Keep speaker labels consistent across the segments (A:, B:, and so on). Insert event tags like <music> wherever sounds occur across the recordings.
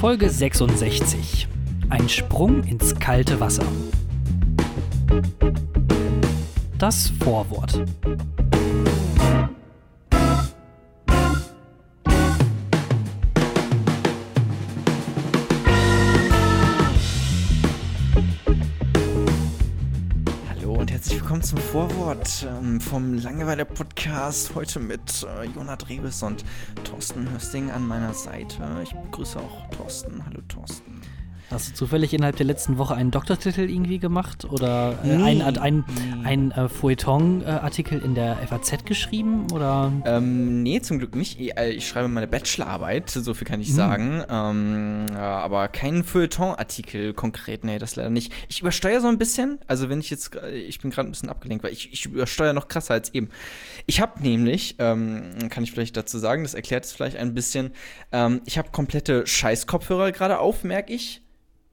A: Folge 66. Ein Sprung ins kalte Wasser. Das Vorwort.
B: Zum Vorwort ähm, vom Langeweile-Podcast. Heute mit äh, Jonat Rebes und Thorsten Hösting an meiner Seite. Ich begrüße auch Thorsten. Hallo Thorsten.
A: Hast du zufällig innerhalb der letzten Woche einen Doktortitel irgendwie gemacht? Oder äh,
B: Nee.
A: ein, ein, ein äh, Feuilleton-Artikel in der FAZ geschrieben? Oder?
B: Ähm, nee, zum Glück nicht. Ich, äh, schreibe meine Bachelorarbeit, so viel kann ich sagen. Ähm, ja, aber keinen Feuilleton-Artikel konkret, nee, das leider nicht. Ich übersteuere so ein bisschen, also wenn ich jetzt, ich bin gerade ein bisschen abgelenkt, weil ich, ich übersteuere noch krasser als eben. Ich habe nämlich, ähm, kann ich vielleicht dazu sagen, das erklärt es vielleicht ein bisschen, ähm, ich habe komplette Scheiß-Kopfhörer gerade auf, merke ich,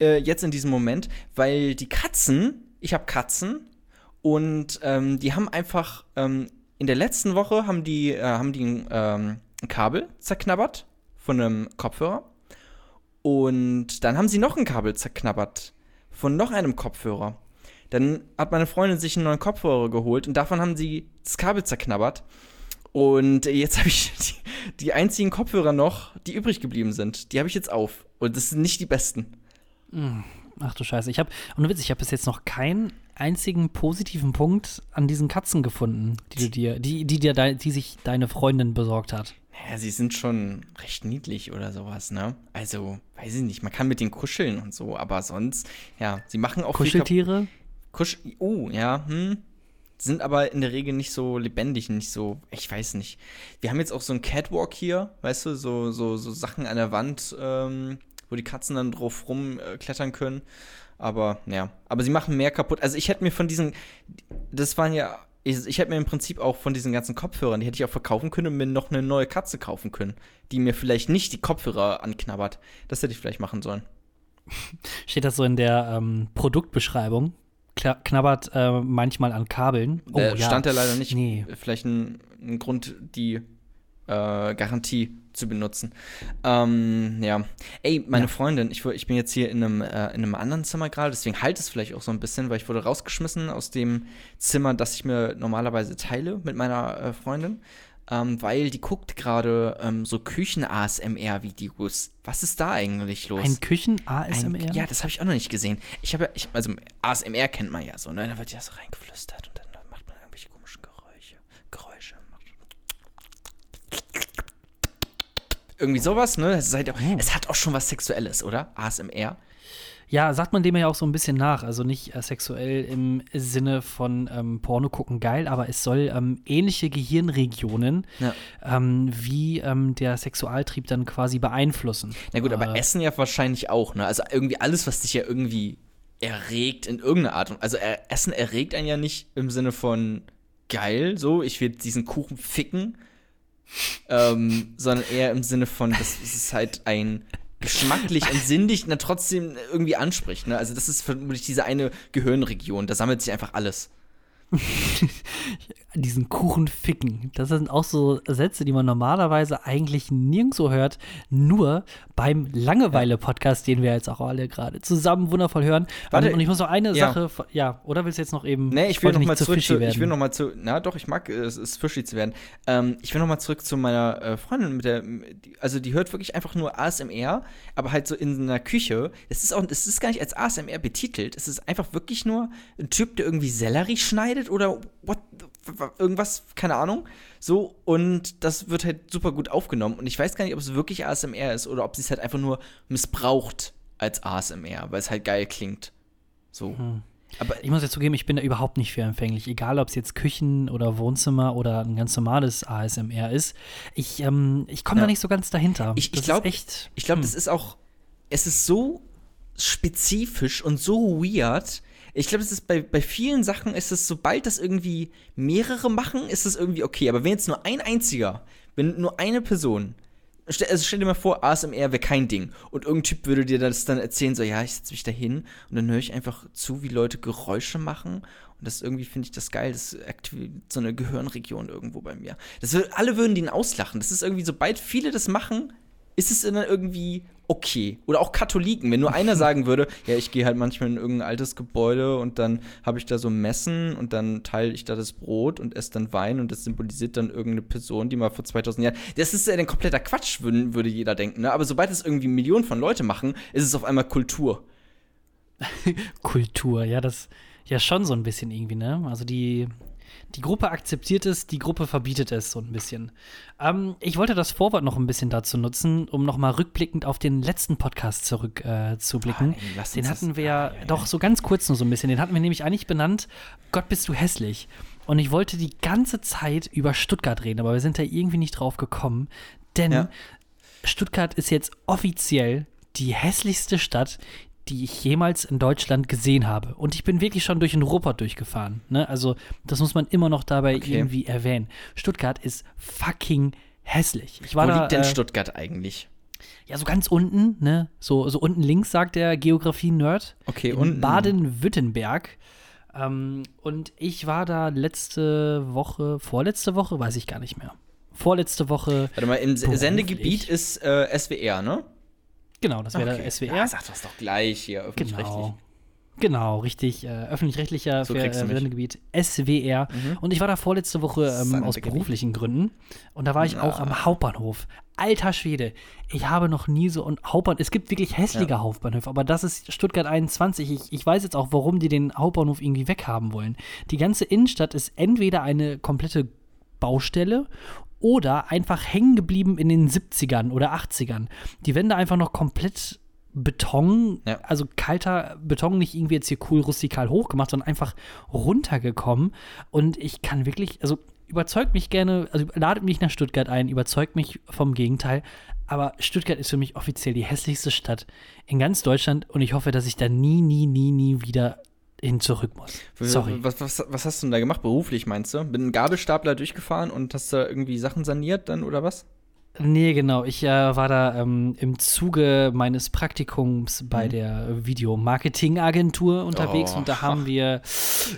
B: äh, jetzt in diesem Moment, weil die Katzen, ich habe Katzen und ähm, die haben einfach ähm, in der letzten Woche haben die, äh, haben die ein, ähm, ein Kabel zerknabbert von einem Kopfhörer. Und dann haben sie noch ein Kabel zerknabbert von noch einem Kopfhörer. Dann hat meine Freundin sich einen neuen Kopfhörer geholt und davon haben sie das Kabel zerknabbert. Und jetzt habe ich <laughs> die, die einzigen Kopfhörer noch, die übrig geblieben sind. Die habe ich jetzt auf. Und das sind nicht die besten.
A: Ach du Scheiße. Ich habe, und Witz, ich habe bis jetzt noch keinen einzigen positiven Punkt an diesen Katzen gefunden, die du dir, die, die dir, dei- die sich deine Freundin besorgt hat.
B: Ja, sie sind schon recht niedlich oder sowas, ne? Also, weiß ich nicht, man kann mit denen kuscheln und so, aber sonst, ja, sie machen auch
A: Kuscheltiere?
B: Kusch oh, ja, hm. Sind aber in der Regel nicht so lebendig, nicht so, ich weiß nicht. Wir haben jetzt auch so ein Catwalk hier, weißt du, so, so, so Sachen an der Wand, ähm, wo die Katzen dann drauf rumklettern äh, können. Aber, ja, aber sie machen mehr kaputt. Also ich hätte mir von diesen, das waren ja, ich, ich hätte mir im Prinzip auch von diesen ganzen Kopfhörern, die hätte ich auch verkaufen können und mir noch eine neue Katze kaufen können, die mir vielleicht nicht die Kopfhörer anknabbert. Das hätte ich vielleicht machen sollen. <laughs>
A: Steht das so in der ähm, Produktbeschreibung? Knabbert äh, manchmal an Kabeln. Oh,
B: äh,
A: ja.
B: stand da leider nicht.
A: Nee.
B: Vielleicht ein, ein Grund, die äh, Garantie zu benutzen. Ähm, ja. Ey, meine
A: Ja.
B: Freundin, ich, ich bin jetzt hier in einem, äh, in einem anderen Zimmer gerade, deswegen halt es vielleicht auch so ein bisschen, weil ich wurde rausgeschmissen aus dem Zimmer, das ich mir normalerweise teile mit meiner äh, Freundin. Ähm, weil die guckt gerade ähm, so Küchen-ASMR-Videos. Was ist da eigentlich los?
A: Ein Küchen-ASMR?
B: Ja, das habe ich auch noch nicht gesehen. Ich habe ja, also ASMR kennt man ja so, ne? Da wird ja so reingeflüstert und dann macht man irgendwelche komischen Geräusche. Geräusche. Irgendwie sowas, ne? Es, halt auch, es hat auch schon was Sexuelles, oder? ASMR.
A: Ja, sagt man dem ja auch so ein bisschen nach. Also nicht äh, sexuell im Sinne von ähm, Porno gucken geil, aber es soll ähm, ähnliche Gehirnregionen
B: Ja.
A: ähm, wie ähm, der Sexualtrieb dann quasi beeinflussen.
B: Na gut, aber
A: Äh,
B: Essen ja wahrscheinlich auch, ne? Also irgendwie alles, was dich ja irgendwie erregt in irgendeiner Art. und- Also er, Essen erregt einen ja nicht im Sinne von geil, so, ich will diesen Kuchen ficken, ähm, sondern eher im Sinne von, das, ist halt ein geschmacklich und sinnlich, na trotzdem irgendwie anspricht, ne? Also das ist vermutlich diese eine Gehirnregion, da sammelt sich einfach alles. <laughs>
A: diesen Kuchen ficken. Das sind auch so Sätze, die man normalerweise eigentlich nirgendwo hört, nur beim Langeweile-Podcast, den wir jetzt auch alle gerade zusammen wundervoll hören.
B: Warte,
A: und ich muss noch eine
B: ja.
A: Sache, ja, oder willst du jetzt noch eben?
B: Nee, ich will
A: wollte
B: noch
A: nicht
B: mal
A: zu
B: zurück zu,
A: werden.
B: ich will noch mal zu, na doch, ich mag es, es fishy zu werden. Ähm, ich will noch mal zurück zu meiner äh, Freundin mit der, also die hört wirklich einfach nur ASMR, aber halt so in einer Küche. Es ist auch, es ist gar nicht als ASMR betitelt. Es ist einfach wirklich nur ein Typ, der irgendwie Sellerie schneidet oder what, irgendwas, keine Ahnung. So, und das wird halt super gut aufgenommen. Und ich weiß gar nicht, ob es wirklich ASMR ist oder ob sie es halt einfach nur missbraucht als ASMR, weil es halt geil klingt. So. Aber
A: Ich muss jetzt zugeben, ich bin da überhaupt nicht für empfänglich. Egal, ob es jetzt Küchen oder Wohnzimmer oder ein ganz normales ASMR ist. Ich, ähm, ich komme
B: Ja.
A: da nicht so ganz dahinter.
B: Ich- ich
A: Das ist
B: glaub-
A: echt.
B: Ich glaube, das ist auch, es ist so spezifisch und so weird. Ich glaube, es ist bei, bei vielen Sachen ist es, sobald das irgendwie mehrere machen, ist es irgendwie okay. Aber wenn jetzt nur ein einziger, wenn nur eine Person, also stell dir mal vor, ASMR wäre kein Ding. Und irgendein Typ würde dir das dann erzählen, so, ja, ich setze mich da hin und dann höre ich einfach zu, wie Leute Geräusche machen. Und das irgendwie finde ich das geil. Das aktiviert so eine Gehirnregion irgendwo bei mir. Das, alle würden den auslachen. Das ist irgendwie, sobald viele das machen, ist es dann irgendwie okay. Oder auch Katholiken, wenn nur einer <laughs> sagen würde, ja, ich gehe halt manchmal in irgendein altes Gebäude und dann habe ich da so Messen und dann teile ich da das Brot und esse dann Wein und das symbolisiert dann irgendeine Person, die mal vor 2000 Jahren. Das ist ja ein kompletter Quatsch, würde, jeder denken, ne? Aber sobald es irgendwie Millionen von Leute machen, ist es auf einmal Kultur. <laughs>
A: Kultur, ja, das ja schon so ein bisschen irgendwie, ne? Also die die Gruppe akzeptiert es, die Gruppe verbietet es so ein bisschen. Ähm, ich wollte das Vorwort noch ein bisschen dazu nutzen, um noch mal rückblickend auf den letzten Podcast zurückzublicken. Äh, den hatten wir ah, ja, doch ja. so ganz kurz nur so ein bisschen. Den hatten wir nämlich eigentlich benannt: Gott bist du hässlich. Und ich wollte die ganze Zeit über Stuttgart reden, aber wir sind da irgendwie nicht drauf gekommen, denn ja. Stuttgart ist jetzt offiziell die hässlichste Stadt, die ich jemals in Deutschland gesehen habe. Und ich bin wirklich schon durch den Ruppert durchgefahren. Ne? Also, das muss man immer noch dabei okay. irgendwie erwähnen. Stuttgart ist fucking hässlich. Ich war
B: Wo
A: da,
B: liegt denn äh, Stuttgart eigentlich?
A: Ja, so ganz unten, ne? So, so unten links, sagt der Geografie-Nerd.
B: Okay, unten.
A: Baden-Württemberg. Ähm, und ich war da letzte Woche, vorletzte Woche, weiß ich gar nicht mehr. Vorletzte Woche.
B: Warte mal, im beruflich. Sendegebiet ist äh, SWR, ne?
A: Genau, das wäre okay. der SWR.
B: Ja, sag das doch gleich hier, öffentlich-rechtlich.
A: Genau. Genau, richtig. Äh, öffentlich-rechtlicher so äh, Sendegebiet SWR. Mhm. Und ich war da vorletzte Woche ähm, aus beruflichen Gründen. Und da war ich ja. auch am Hauptbahnhof. Alter Schwede, ich habe noch nie so und Hauptbahnhof. Es gibt wirklich hässliche ja. Hauptbahnhöfe, aber das ist Stuttgart 21. Ich, ich weiß jetzt auch, warum die den Hauptbahnhof irgendwie weghaben wollen. Die ganze Innenstadt ist entweder eine komplette Baustelle oder einfach hängen geblieben in den 70ern oder 80ern. Die Wände einfach noch komplett Beton, ja. also kalter Beton, nicht irgendwie jetzt hier cool rustikal hochgemacht, sondern einfach runtergekommen. Und ich kann wirklich, also überzeugt mich gerne, also ladet mich nach Stuttgart ein, überzeugt mich vom Gegenteil. Aber Stuttgart ist für mich offiziell die hässlichste Stadt in ganz Deutschland und ich hoffe, dass ich da nie, nie, nie, nie wieder hin zurück muss. Sorry.
B: Was, was, was hast du denn da gemacht, beruflich meinst du? Mit einem Gabelstapler durchgefahren und hast da irgendwie Sachen saniert dann oder was?
A: Nee, genau. Ich äh, war da ähm, im Zuge meines Praktikums bei mhm. der Videomarketing-Agentur unterwegs oh. und da haben wir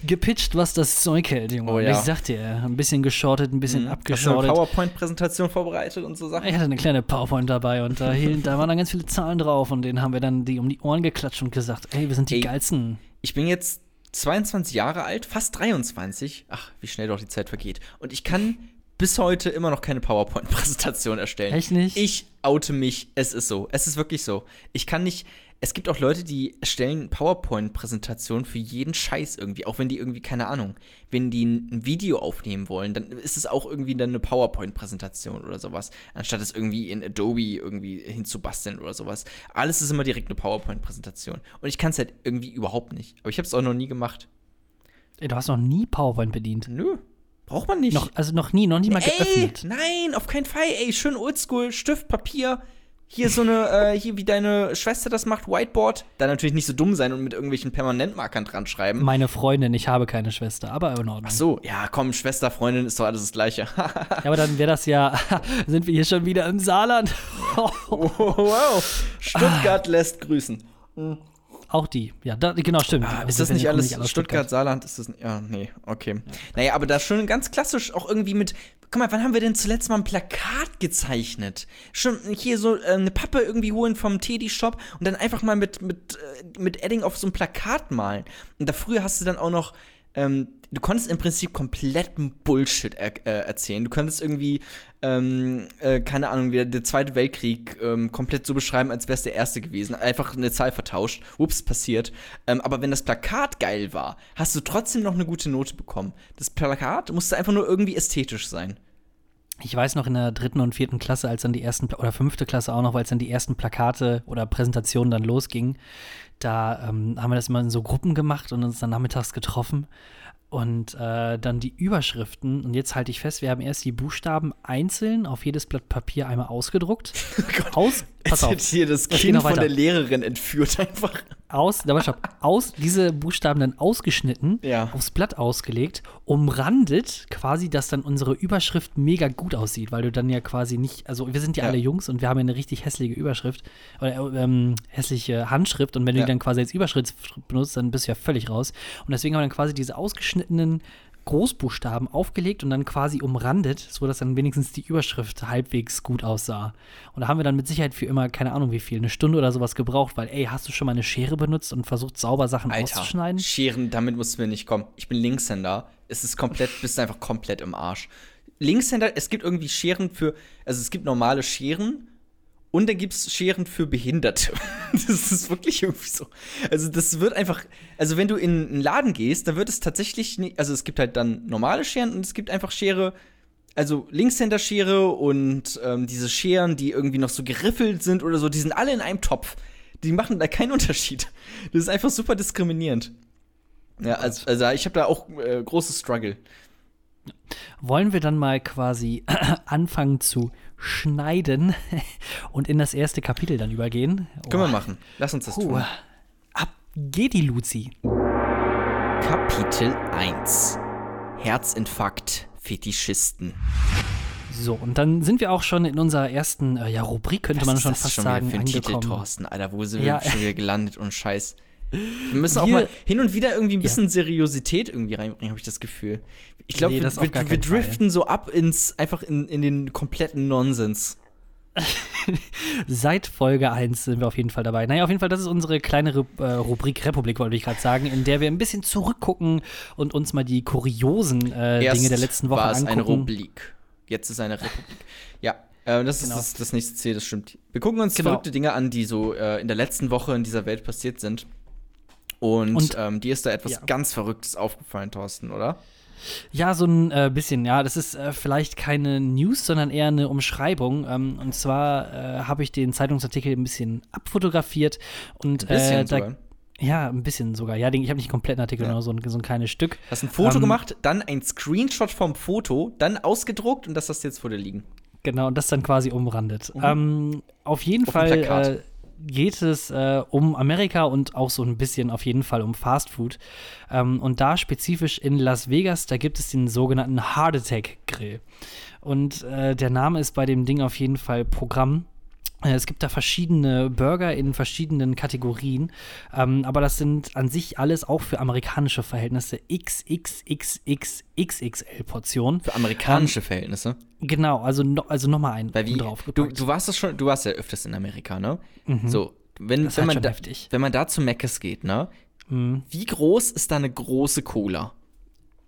A: gepitcht, was das Zeug hält, Junge. Oh, ja. Ich sagte ja, ein bisschen geschortet, ein bisschen mhm. abgeschortet. Hast du
B: eine PowerPoint-Präsentation vorbereitet und so Sachen?
A: Ich hatte eine kleine PowerPoint dabei und da, <laughs> da waren dann ganz viele Zahlen drauf und denen haben wir dann die um die Ohren geklatscht und gesagt, ey, wir sind die ey. geilsten
B: ich bin jetzt 22 Jahre alt, fast 23. Ach, wie schnell doch die Zeit vergeht. Und ich kann bis heute immer noch keine PowerPoint-Präsentation erstellen.
A: Echt nicht?
B: Ich oute mich. Es ist so. Es ist wirklich so. Ich kann nicht es gibt auch Leute, die stellen PowerPoint-Präsentationen für jeden Scheiß irgendwie, auch wenn die irgendwie, keine Ahnung, wenn die ein Video aufnehmen wollen, dann ist es auch irgendwie dann eine PowerPoint-Präsentation oder sowas, anstatt es irgendwie in Adobe irgendwie hinzubasteln oder sowas. Alles ist immer direkt eine PowerPoint-Präsentation. Und ich kann es halt irgendwie überhaupt nicht. Aber ich habe es auch noch nie gemacht.
A: Ey, du hast noch nie PowerPoint bedient.
B: Nö. Braucht man nicht.
A: Noch, also noch nie, noch nie mal ey, geöffnet.
B: Nein, auf keinen Fall. Ey, schön oldschool, Stift, Papier, hier so eine, <laughs> äh, hier wie deine Schwester das macht, Whiteboard. Da natürlich nicht so dumm sein und mit irgendwelchen Permanentmarkern dran schreiben.
A: Meine Freundin, ich habe keine Schwester, aber in Ordnung.
B: Ach so, ja, komm, Schwester, Freundin ist doch alles das Gleiche. <laughs>
A: ja, aber dann wäre das ja, <laughs> sind wir hier schon wieder im Saarland.
B: oh, wow, Stuttgart lässt grüßen.
A: Mhm. Auch die, ja, da, genau, stimmt.
B: Ah, ist das nicht alles, Stuttgart, Stuttgart, Saarland? Ist das, ja, nee, okay. Ja. Naja, aber da schon ganz klassisch auch irgendwie mit, guck mal, wann haben wir denn zuletzt mal ein Plakat gezeichnet? Schon hier so äh, eine Pappe irgendwie holen vom Teddy-Shop und dann einfach mal mit, mit, äh, mit Edding auf so ein Plakat malen. Und da früher hast du dann auch noch ähm, du konntest im Prinzip kompletten Bullshit er äh, erzählen. Du konntest irgendwie, ähm, äh, keine Ahnung, wie der Zweite Weltkrieg ähm, komplett so beschreiben, als wäre es der erste gewesen. Einfach eine Zahl vertauscht. Ups, passiert. Ähm, aber wenn das Plakat geil war, hast du trotzdem noch eine gute Note bekommen. Das Plakat musste einfach nur irgendwie ästhetisch sein.
A: Ich weiß noch in der dritten und vierten Klasse, als dann die ersten, oder fünfte Klasse auch noch, weil es dann die ersten Plakate oder Präsentationen dann losging, da ähm, haben wir das immer in so Gruppen gemacht und uns dann nachmittags getroffen und äh, dann die Überschriften. Und jetzt halte ich fest, wir haben erst die Buchstaben einzeln auf jedes Blatt Papier einmal ausgedruckt. <laughs>
B: Oh Aus, pass auf. Jetzt hier das Kind von der Lehrerin entführt einfach.
A: Aus, aber stopp, aus, diese Buchstaben dann ausgeschnitten,
B: ja.
A: aufs Blatt ausgelegt, umrandet quasi, dass dann unsere Überschrift mega gut aussieht, weil du dann ja quasi nicht, also wir sind ja, ja. alle Jungs und wir haben ja eine richtig hässliche Überschrift, oder ähm, hässliche Handschrift und wenn du ja. die dann quasi als Überschrift benutzt, dann bist du ja völlig raus. Und deswegen haben wir dann quasi diese ausgeschnittenen Großbuchstaben aufgelegt und dann quasi umrandet, sodass dann wenigstens die Überschrift halbwegs gut aussah. Und da haben wir dann mit Sicherheit für immer, keine Ahnung wie viel, eine Stunde oder sowas gebraucht, weil, ey, hast du schon mal eine Schere benutzt und versucht, sauber Sachen Alter, auszuschneiden?
B: Scheren, damit mussten wir nicht kommen. Ich bin Linkshänder. Es ist komplett, bist einfach komplett im Arsch. Linkshänder, es gibt irgendwie Scheren für, also es gibt normale Scheren und dann gibt es Scheren für Behinderte. <laughs> das ist wirklich irgendwie so. Also, das wird einfach. Also, wenn du in einen Laden gehst, dann wird es tatsächlich nicht. Also, es gibt halt dann normale Scheren und es gibt einfach Schere. Also, Linkshänder-Schere und ähm, diese Scheren, die irgendwie noch so geriffelt sind oder so, die sind alle in einem Topf. Die machen da keinen Unterschied. Das ist einfach super diskriminierend. Ja, also, also ich habe da auch äh, großes Struggle.
A: Wollen wir dann mal quasi <clears throat> anfangen zu schneiden <laughs> und in das erste Kapitel dann übergehen?
B: Oh. Können wir machen. Lass uns das oh. tun.
A: Ab geht die Luzi.
B: Kapitel 1 Herzinfarkt Fetischisten.
A: So, und dann sind wir auch schon in unserer ersten äh, ja, Rubrik, könnte Was man schon fast schon sagen,
B: für angekommen. Titel, Thorsten, Alter, wo sind ja. wir schon wieder gelandet und Scheiß. Wir müssen auch mal hin und wieder irgendwie ein bisschen ja. Seriosität irgendwie reinbringen, habe ich das Gefühl. Ich glaube, nee, wir, wir, wir driften so ab ins, einfach in, in den kompletten Nonsens. <laughs>
A: Seit Folge 1 sind wir auf jeden Fall dabei. Naja, auf jeden Fall, das ist unsere kleine Ru äh, Rubrik Republik, wollte ich gerade sagen, in der wir ein bisschen zurückgucken und uns mal die kuriosen äh, Dinge der letzten Woche angucken. war es
B: eine Rubrik. Jetzt ist eine Republik. Ja, äh, das genau. ist das, das, nächste Ziel, das stimmt. Wir gucken uns genau. verrückte Dinge an, die so äh, in der letzten Woche in dieser Welt passiert sind. Und, und ähm, dir ist da etwas ja. ganz Verrücktes aufgefallen, Thorsten, oder?
A: Ja, so ein äh, bisschen, ja. Das ist äh, vielleicht keine News, sondern eher eine Umschreibung. Ähm, und zwar äh, habe ich den Zeitungsartikel ein bisschen abfotografiert und
B: ein bisschen
A: äh,
B: da,
A: Ja, ein bisschen sogar. Ja, ich habe nicht einen kompletten Artikel, ja. nur so ein, so ein kleines Stück.
B: Hast ein Foto ähm, gemacht, dann ein Screenshot vom Foto, dann ausgedruckt und das hast du jetzt vor dir liegen.
A: Genau, und das dann quasi umrandet. Mhm. Ähm, auf jeden auf Fall geht es äh, um Amerika und auch so ein bisschen auf jeden Fall um Fast Food. Ähm, und da spezifisch in Las Vegas, da gibt es den sogenannten Heart Attack Grill. Und äh, der Name ist bei dem Ding auf jeden Fall Programm. Äh, es gibt da verschiedene Burger in verschiedenen Kategorien, ähm, aber das sind an sich alles auch für amerikanische Verhältnisse XXXXXXL-Portionen.
B: Für amerikanische ähm, Verhältnisse?
A: Genau, also, no, also nochmal ein
B: Weil wie, drauf. Du, du warst das schon, du warst ja öfters in Amerika, ne? Mhm. So, wenn, wenn, man da, wenn man da zu Meckes geht, ne? Mhm. Wie groß ist da eine große Cola?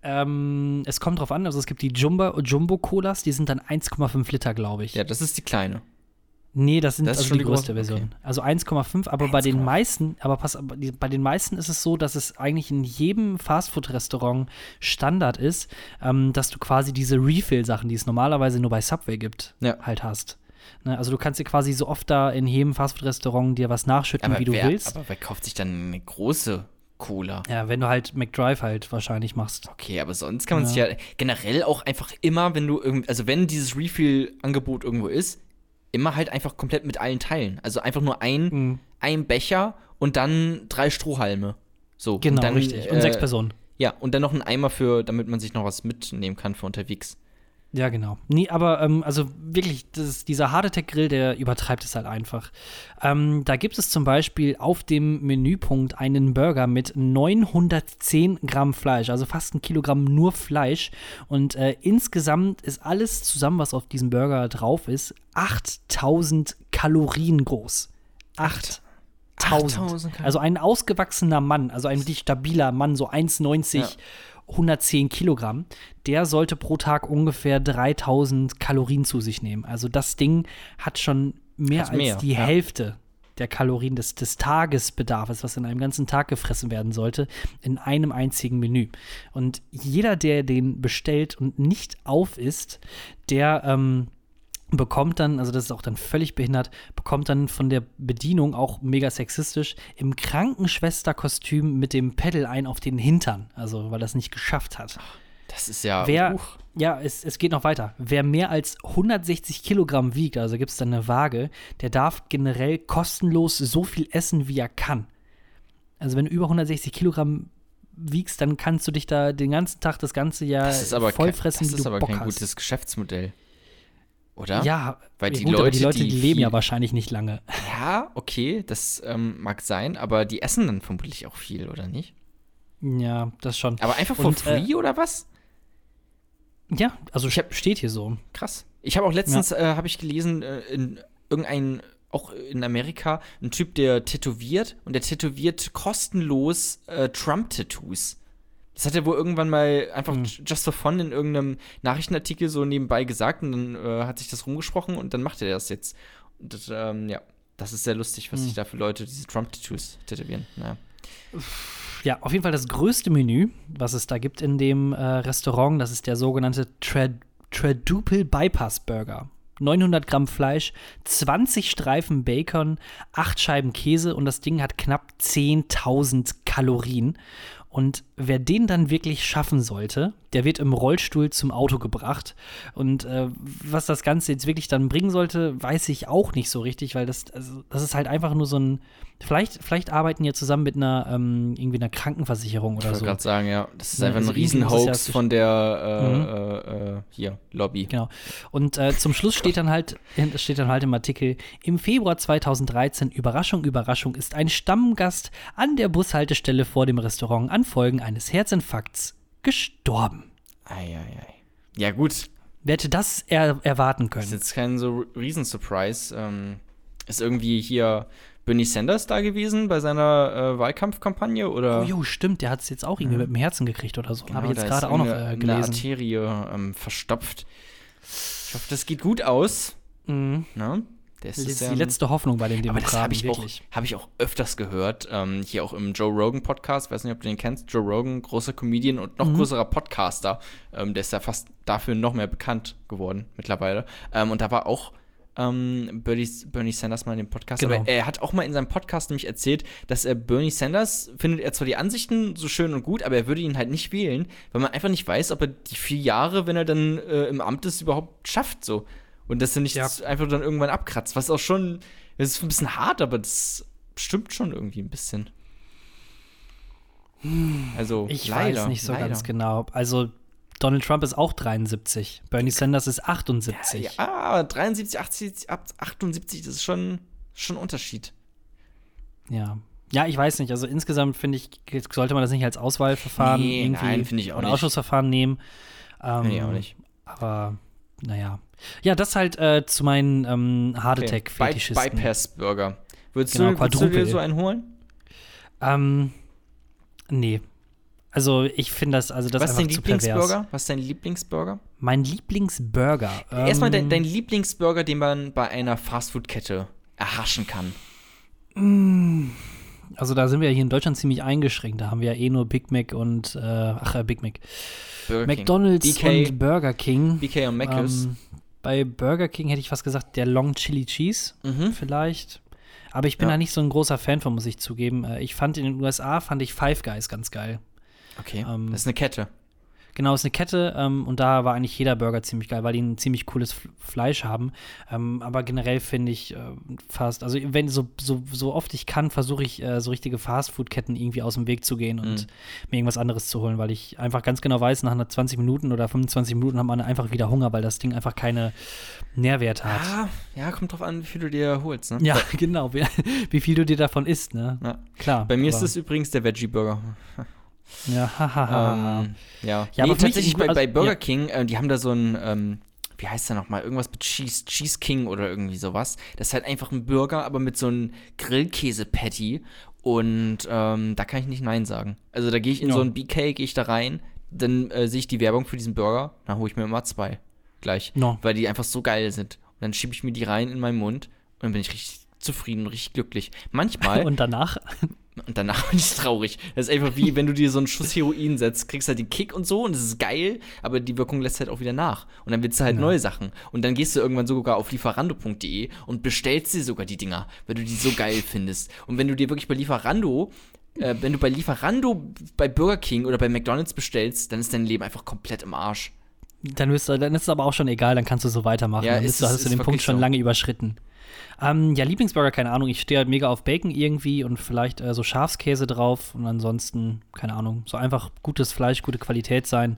A: Ähm, es kommt drauf an, also es gibt die Jumbo, Jumbo Colas, die sind dann 1,5 Liter, glaube ich.
B: Ja, das ist die kleine.
A: Nee, das sind das also die, die größte Version. Okay. Also 1,5, aber 1, bei den meisten, aber pass, bei den meisten ist es so, dass es eigentlich in jedem Fastfood-Restaurant Standard ist, ähm, dass du quasi diese Refill-Sachen, die es normalerweise nur bei Subway gibt, ja. halt hast. Ne? Also du kannst dir quasi so oft da in jedem Fastfood-Restaurant dir was nachschütten, aber wie du
B: wer,
A: willst.
B: Aber wer kauft sich dann eine große Cola.
A: Ja, wenn du halt McDrive halt wahrscheinlich machst.
B: Okay, aber sonst kann man ja. sich ja generell auch einfach immer, wenn du irgendwie, also wenn dieses Refill-Angebot irgendwo ist, immer halt einfach komplett mit allen Teilen. Also einfach nur ein, mhm. ein Becher und dann drei Strohhalme. So.
A: Genau,
B: und dann,
A: richtig. Und äh, sechs Personen.
B: Ja, und dann noch ein Eimer für, damit man sich noch was mitnehmen kann für unterwegs.
A: Ja, genau. Nee, aber ähm, also wirklich, das, dieser Hard Attack Grill, der übertreibt es halt einfach. Ähm, da gibt es zum Beispiel auf dem Menüpunkt einen Burger mit 910 Gramm Fleisch, also fast ein Kilogramm nur Fleisch. Und äh, insgesamt ist alles zusammen, was auf diesem Burger drauf ist, 8000 Kalorien groß. 8000. 8000 also ein ausgewachsener Mann, also ein wirklich stabiler Mann, so 1,90. Ja 110 Kilogramm, der sollte pro Tag ungefähr 3000 Kalorien zu sich nehmen. Also das Ding hat schon mehr hat als mehr, die ja. Hälfte der Kalorien des, des Tagesbedarfs, was in einem ganzen Tag gefressen werden sollte, in einem einzigen Menü. Und jeder, der den bestellt und nicht auf ist, der ähm, bekommt dann, also das ist auch dann völlig behindert, bekommt dann von der Bedienung auch mega sexistisch im Krankenschwesterkostüm mit dem Pedal ein auf den Hintern, also weil es nicht geschafft hat.
B: Das ist ja.
A: Wer, ja, es, es geht noch weiter. Wer mehr als 160 Kilogramm wiegt, also gibt es dann eine Waage, der darf generell kostenlos so viel essen, wie er kann. Also wenn du über 160 Kilogramm wiegst, dann kannst du dich da den ganzen Tag, das ganze Jahr vollfressen,
B: kein,
A: Das ist
B: aber
A: kein
B: hast. gutes Geschäftsmodell. Oder?
A: Ja,
B: weil die, gut, Leute,
A: die Leute, die, die leben ja wahrscheinlich nicht lange.
B: Ja, okay, das ähm, mag sein, aber die essen dann vermutlich auch viel, oder nicht?
A: Ja, das schon.
B: Aber einfach for Und, äh, free äh, oder was?
A: Ja, also hab, steht hier so.
B: Krass. Ich habe auch letztens, ja. äh, habe ich gelesen, äh, in irgendein, auch in Amerika, ein Typ, der tätowiert und der tätowiert kostenlos äh, Trump-Tattoos. Das hat er wohl irgendwann mal einfach mhm. just for fun in irgendeinem Nachrichtenartikel so nebenbei gesagt und dann äh, hat sich das rumgesprochen und dann macht er das jetzt. Und das, ähm, ja, das ist sehr lustig, was mhm. sich da für Leute diese Trump-Tattoos tätowieren. Naja.
A: Ja, auf jeden Fall das größte Menü, was es da gibt in dem äh, Restaurant, das ist der sogenannte Trad Traduple Bypass Burger. 900 Gramm Fleisch, 20 Streifen Bacon, 8 Scheiben Käse und das Ding hat knapp 10.000 Kalorien. Und wer den dann wirklich schaffen sollte, der wird im Rollstuhl zum Auto gebracht. Und äh, was das Ganze jetzt wirklich dann bringen sollte, weiß ich auch nicht so richtig, weil das, also, das ist halt einfach nur so ein. Vielleicht, vielleicht arbeiten ja zusammen mit einer ähm, irgendwie einer Krankenversicherung oder ich so. Ich
B: gerade sagen, ja. Das ist einfach also ein Riesenhoax ja von der äh, mhm. äh, äh, hier, Lobby.
A: Genau. Und äh, zum Schluss steht dann halt, steht dann halt im Artikel, im Februar 2013, Überraschung, Überraschung, ist ein Stammgast an der Bushaltestelle vor dem Restaurant an Folgen eines Herzinfarkts gestorben.
B: Eieiei. Ja, gut.
A: Wer hätte das er erwarten können?
B: Das ist jetzt kein so Riesensurprise. Ähm, ist irgendwie hier Bernie Sanders da gewesen bei seiner äh, Wahlkampfkampagne? Oder?
A: Oh, jo, stimmt. Der hat es jetzt auch irgendwie ja. mit dem Herzen gekriegt oder so. Genau, Habe ich jetzt gerade auch noch äh, gelesen. Eine
B: Arterie ähm, verstopft. Ich hoffe, das geht gut aus.
A: Mhm.
B: Na?
A: Das ist, die letzte Hoffnung bei den Demokraten. Aber das
B: habe ich, auch, hab ich auch öfters gehört. Ähm, hier auch im Joe Rogan Podcast. Weiß nicht, ob du den kennst. Joe Rogan, großer Comedian und noch mhm. größerer Podcaster. Ähm, der ist ja fast dafür noch mehr bekannt geworden mittlerweile. Ähm, und da war auch ähm, Bernie, Bernie, Sanders mal in dem Podcast. Genau. Aber er hat auch mal in seinem Podcast nämlich erzählt, dass er Bernie Sanders findet er zwar die Ansichten so schön und gut, aber er würde ihn halt nicht wählen, weil man einfach nicht weiß, ob er die vier Jahre, wenn er dann äh, im Amt ist, überhaupt schafft. So. Und dass er nicht ja. einfach dann irgendwann abkratzt. Was auch schon, das ist ein bisschen hart, aber das stimmt schon irgendwie ein bisschen.
A: Also, ich leider, weiß nicht so leider. ganz genau. Also, Donald Trump ist auch 73. Bernie Sanders ist 78.
B: Ja, ja 73, 80, 78, das ist schon, schon ein Unterschied.
A: Ja. Ja, ich weiß nicht. Also insgesamt finde ich, sollte man das nicht als Auswahlverfahren nee, irgendwie nein, ich auch nicht. Ausschussverfahren nehmen. Ähm, nee, auch nicht. Aber naja. Ja, das halt äh, zu meinen ähm, Hard Attack-Fetischisten.
B: Okay. Bypass-Burger. Würdest, genau, du, würdest du dir so einen holen?
A: Ähm, nee. Also ich finde das, also das
B: Was ist dein Lieblingsburger? Was ist dein Lieblingsburger?
A: Mein Lieblingsburger.
B: Ähm, Erstmal dein, dein, Lieblingsburger, den man bei einer Fastfood-Kette erhaschen kann.
A: Mm. Also da sind wir hier in Deutschland ziemlich eingeschränkt. Da haben wir ja eh nur Big Mac und äh, ach äh, Big Mac. Burger McDonald's BK, und Burger King.
B: BK und Mc's. Ähm,
A: bei Burger King hätte ich fast gesagt, der Long Chili Cheese mhm. vielleicht. Aber ich bin ja. da nicht so ein großer Fan von, muss ich zugeben. Äh, ich fand in den USA, fand ich Five Guys ganz geil.
B: Okay, ähm, das ist eine Kette.
A: Genau, ist eine Kette ähm, und da war eigentlich jeder Burger ziemlich geil, weil die ein ziemlich cooles Fleisch haben. Ähm, aber generell finde ich äh, fast, also wenn so, so, so oft ich kann, versuche ich äh, so richtige Fastfood-Ketten irgendwie aus dem Weg zu gehen und mhm. mir irgendwas anderes zu holen, weil ich einfach ganz genau weiß, nach 20 Minuten oder 25 Minuten hat man einfach wieder Hunger, weil das Ding einfach keine Nährwert hat.
B: Ja, ja kommt drauf an, wie viel du dir holst, ne?
A: Ja, <laughs> genau, wie, wie viel du dir davon isst, ne?
B: Ja. Klar. Bei mir ist es übrigens der Veggie-Burger.
A: Ja, haha.
B: ähm, ja. ja nee, aber tatsächlich bei, bei Burger ja. King, äh, die haben da so ein, ähm, wie heißt der nochmal? Irgendwas mit Cheese, Cheese King oder irgendwie sowas. Das ist halt einfach ein Burger, aber mit so einem Grillkäse-Patty. Und ähm, da kann ich nicht Nein sagen. Also da gehe ich in ja. so ein BK, gehe ich da rein, dann äh, sehe ich die Werbung für diesen Burger, dann hole ich mir immer zwei gleich. No. Weil die einfach so geil sind. Und dann schiebe ich mir die rein in meinen Mund und dann bin ich richtig zufrieden und richtig glücklich. Manchmal. <laughs>
A: und danach?
B: Und danach <laughs> bin ich traurig. Das ist einfach wie, wenn du dir so einen Schuss Heroin setzt, kriegst halt den Kick und so und das ist geil, aber die Wirkung lässt halt auch wieder nach. Und dann willst du halt ja. neue Sachen. Und dann gehst du irgendwann sogar auf lieferando.de und bestellst dir sogar die Dinger, weil du die so geil <laughs> findest. Und wenn du dir wirklich bei Lieferando äh, wenn du bei Lieferando bei Burger King oder bei McDonalds bestellst, dann ist dein Leben einfach komplett im Arsch.
A: Dann, ist, dann ist es aber auch schon egal, dann kannst du so weitermachen. Ja, dann bist ist, du, hast du den Punkt schon so. lange überschritten. Ähm, ja, Lieblingsburger, keine Ahnung. Ich stehe halt mega auf Bacon irgendwie und vielleicht äh, so Schafskäse drauf und ansonsten, keine Ahnung, so einfach gutes Fleisch, gute Qualität sein.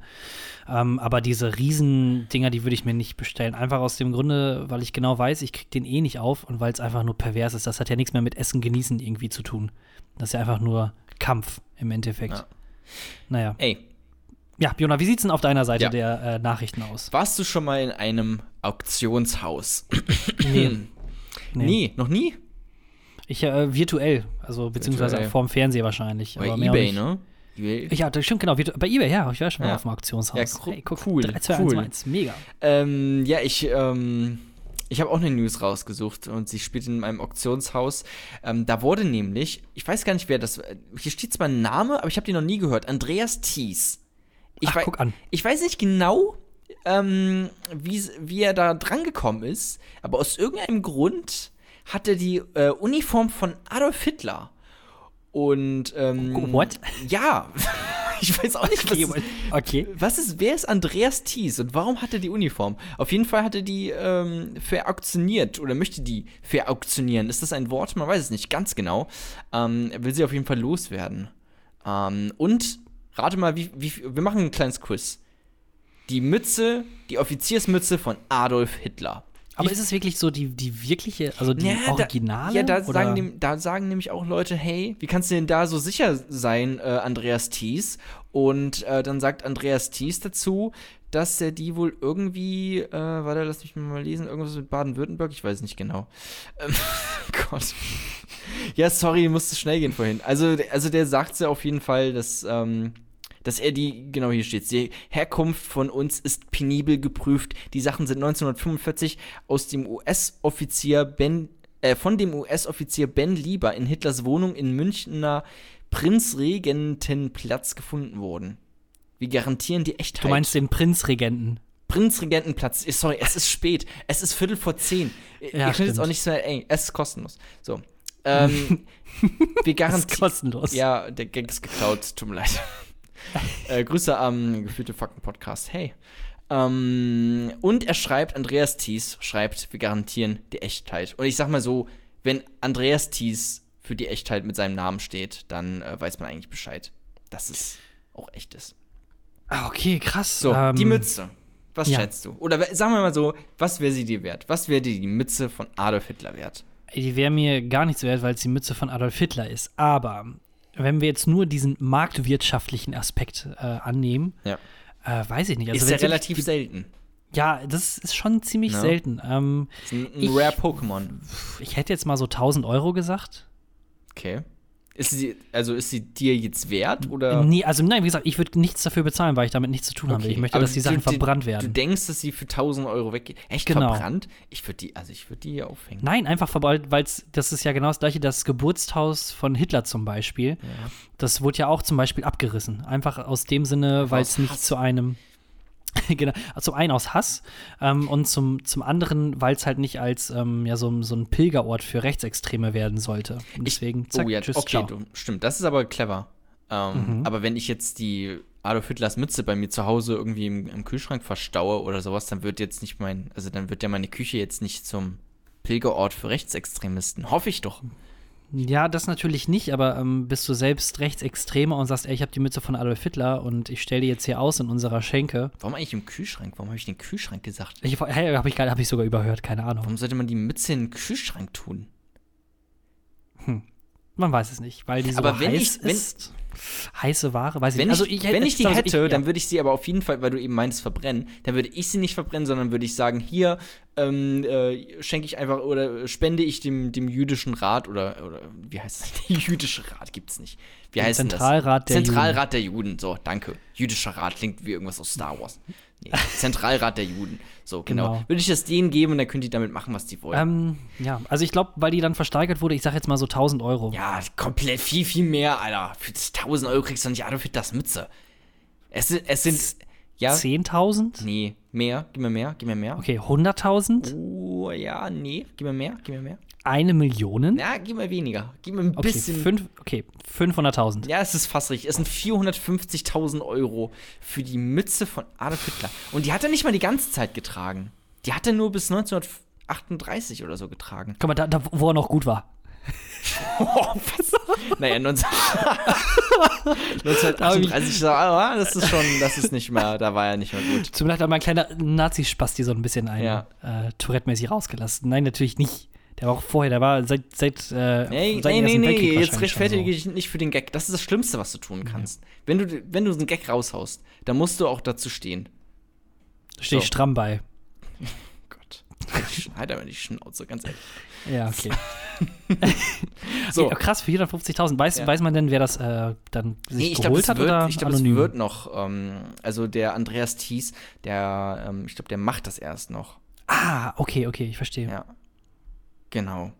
A: Ähm, aber diese Riesendinger, die würde ich mir nicht bestellen. Einfach aus dem Grunde, weil ich genau weiß, ich kriege den eh nicht auf und weil es einfach nur pervers ist. Das hat ja nichts mehr mit Essen genießen irgendwie zu tun. Das ist ja einfach nur Kampf im Endeffekt. Ja. Naja.
B: Ey,
A: Ja, Jona, wie sieht's denn auf deiner Seite ja. der äh, Nachrichten aus?
B: Warst du schon mal in einem Auktionshaus?
A: nee. <clears throat>
B: nee. Nie? Noch nie?
A: Ich äh, virtuell, also beziehungsweise virtuell. vorm Fernseher wahrscheinlich.
B: Bei Ebay, ne?
A: eBay. Ja, das stimmt, genau. Bei eBay, ja. Ich war schon mal ja. auf dem Auktionshaus.
B: Ja, hey, guck, cool. 3, 2, cool. 1, 1,
A: mega.
B: Ähm, ja, ich, ähm, ich habe auch eine News rausgesucht und sie spielt in meinem Auktionshaus. Ähm, da wurde nämlich, ich weiß gar nicht, wer das, hier steht zwar ein Name, aber ich habe den noch nie gehört. Andreas Thies. Ich
A: Ach, guck an.
B: Ich weiß nicht genau, ähm, wie, wie er da drangekommen ist, aber aus irgendeinem Grund hat er die äh, Uniform von Adolf Hitler. Und ähm,
A: What?
B: Ja. <laughs> ich weiß auch nicht,
A: was, okay, okay.
B: was ist, wer ist Andreas Thies und warum hat er die Uniform? Auf jeden Fall hat er die ähm, verauktioniert oder möchte die verauktionieren. Ist das ein Wort? Man weiß es nicht ganz genau. Ähm, er will sie auf jeden Fall loswerden. Ähm, und rate mal, wie, wie, wir machen ein kleines Quiz. Die Mütze, die Offiziersmütze von Adolf Hitler.
A: Aber ist es wirklich so die, die wirkliche, also die ja, Originale?
B: Da, ja, da sagen, da sagen, nämlich auch Leute, hey, wie kannst du denn da so sicher sein, äh, Andreas Thies? Und äh, dann sagt Andreas Thies dazu, dass er die wohl irgendwie, äh, warte, lass mich mal lesen, irgendwas mit Baden-Württemberg, ich weiß nicht genau. Ähm, <laughs> Gott. ja, sorry, musste schnell gehen vorhin. Also, also der sagt ja auf jeden Fall, dass ähm, dass er die, genau hier steht, die Herkunft von uns ist penibel geprüft. Die Sachen sind 1945 aus dem US-Offizier Ben, äh, von dem US-Offizier Ben Lieber in Hitlers Wohnung in Münchner Prinzregentenplatz gefunden worden. Wir garantieren die Echtheit.
A: Du meinst den Prinzregenten?
B: Prinzregentenplatz. Sorry, es ist spät. Es ist Viertel vor zehn. Ja, Ihr könnt jetzt auch nicht so, ey, es ist kostenlos. So. Ähm, <laughs> wir garantieren.
A: ist kostenlos.
B: Ja, der Gag ist geklaut, tut mir leid. <laughs> äh, Grüße am Gefühlte Fakten Podcast. Hey. Ähm, und er schreibt, Andreas Thies schreibt, wir garantieren die Echtheit. Und ich sag mal so, wenn Andreas Thies für die Echtheit mit seinem Namen steht, dann äh, weiß man eigentlich Bescheid, dass es auch echt ist.
A: Ah, okay, krass.
B: So, ähm, die Mütze. Was ja. schätzt du? Oder sagen wir mal so, was wäre sie dir wert? Was wäre dir die Mütze von Adolf Hitler wert?
A: Die wäre mir gar nichts wert, weil es die Mütze von Adolf Hitler ist. Aber wenn wir jetzt nur diesen marktwirtschaftlichen Aspekt äh, annehmen,
B: ja.
A: äh, weiß ich nicht.
B: Also, ist ja relativ ich, selten.
A: Ja, das ist schon ziemlich ja. selten. Ähm,
B: ist ein, ein Rare Pokémon.
A: Ich hätte jetzt mal so 1000 Euro gesagt.
B: Okay. Ist sie, also ist sie dir jetzt wert oder?
A: Nee, also nein, wie gesagt, ich würde nichts dafür bezahlen, weil ich damit nichts zu tun okay. habe. Ich möchte, dass die Sachen du, verbrannt werden.
B: Du denkst, dass sie für 1000 Euro weggeht? Echt
A: genau.
B: verbrannt? Ich würde die, also ich würde die aufhängen.
A: Nein, einfach verbrannt, weil das ist ja genau das gleiche, das Geburtshaus von Hitler zum Beispiel. Ja. Das wurde ja auch zum Beispiel abgerissen. Einfach aus dem Sinne, weil es nicht zu einem <laughs> genau, also zum einen aus Hass ähm, und zum, zum anderen, weil es halt nicht als ähm, ja, so, so ein Pilgerort für Rechtsextreme werden sollte. Und deswegen, zack,
B: oh, ja,
A: tschüss,
B: okay, du, stimmt, das ist aber clever. Ähm, mhm. Aber wenn ich jetzt die Adolf Hitlers Mütze bei mir zu Hause irgendwie im, im, Kühlschrank verstaue oder sowas, dann wird jetzt nicht mein, also dann wird ja meine Küche jetzt nicht zum Pilgerort für Rechtsextremisten. Hoffe ich doch.
A: Ja, das natürlich nicht, aber ähm, bist du selbst rechtsextremer und sagst, ey, ich habe die Mütze von Adolf Hitler und ich stelle die jetzt hier aus in unserer Schenke.
B: Warum eigentlich im Kühlschrank? Warum habe ich den Kühlschrank gesagt?
A: Ich, hey, habe ich, hab ich sogar überhört, keine Ahnung.
B: Warum sollte man die Mütze in den Kühlschrank tun?
A: Hm. Man weiß es nicht, weil die so
B: aber wenn
A: heiß
B: ich, wenn,
A: ist heiße Ware, weiß
B: ich
A: wenn
B: nicht. Also ich, wenn ich die hätte,
A: ich,
B: dann würde ich sie aber auf jeden Fall, weil du eben meinst, verbrennen, dann würde ich sie nicht verbrennen, sondern würde ich sagen, hier ähm, äh, schenke ich einfach oder spende ich dem, dem jüdischen Rat oder, oder wie heißt das? <laughs> Der jüdische Rat gibt es nicht. Wie heißt
A: Zentralrat
B: das? Der Zentralrat Juden. der Juden. So, danke. Jüdischer Rat klingt wie irgendwas aus Star Wars. Nee, Zentralrat der Juden. So, genau. genau. Würde ich das denen geben und dann können die damit machen, was die wollen.
A: Ähm, ja, also ich glaube, weil die dann versteigert wurde, ich sage jetzt mal so 1000 Euro.
B: Ja, komplett viel, viel mehr, Alter. Für 1000 Euro kriegst du nicht Adolf Hitlers Mütze. Es, es sind. Ja?
A: 10.000?
B: Nee, mehr. Gib mir mehr, gib mir mehr.
A: Okay, 100.000?
B: Oh, ja, nee. Gib mir mehr, gib mir mehr
A: eine Million?
B: Ja, gib mir weniger. Gib mir ein
A: okay,
B: bisschen.
A: Fünf, okay, 500.000.
B: Ja, es ist fast richtig. Es sind 450.000 Euro für die Mütze von Adolf Hitler. Und die hat er nicht mal die ganze Zeit getragen. Die hat er nur bis 1938 oder so getragen.
A: Guck mal, da, da wo er noch gut war. <laughs> <laughs>
B: oh, naja, 19 1938, so, ah, das ist schon, das ist nicht mehr, da war er nicht mehr gut.
A: Zum Beispiel hat mein kleiner Nazi-Spasti so ein bisschen ein ja. äh, Tourette-mäßig rausgelassen. Nein, natürlich nicht. Der war auch vorher, der war seit. seit
B: äh, nee, seit nee, nee, nee, jetzt rechtfertige ich so. nicht für den Gag. Das ist das Schlimmste, was du tun kannst. Ja. Wenn, du, wenn du einen Gag raushaust, dann musst du auch dazu stehen.
A: Da stehe ich stramm bei. <laughs>
B: Gott. Halt aber die Schnauze, ganz ehrlich.
A: Ja, <laughs> okay. so. Krass, für 450.000. Weiß, ja. weiß man denn, wer das äh, dann sich nee, geholt glaub, hat?
B: Wird,
A: oder
B: ich glaube, es wird noch. Ähm, also der Andreas Thies, der, ähm, ich glaube, der macht das erst noch.
A: Ah, okay, okay, ich verstehe.
B: Ja. Genau.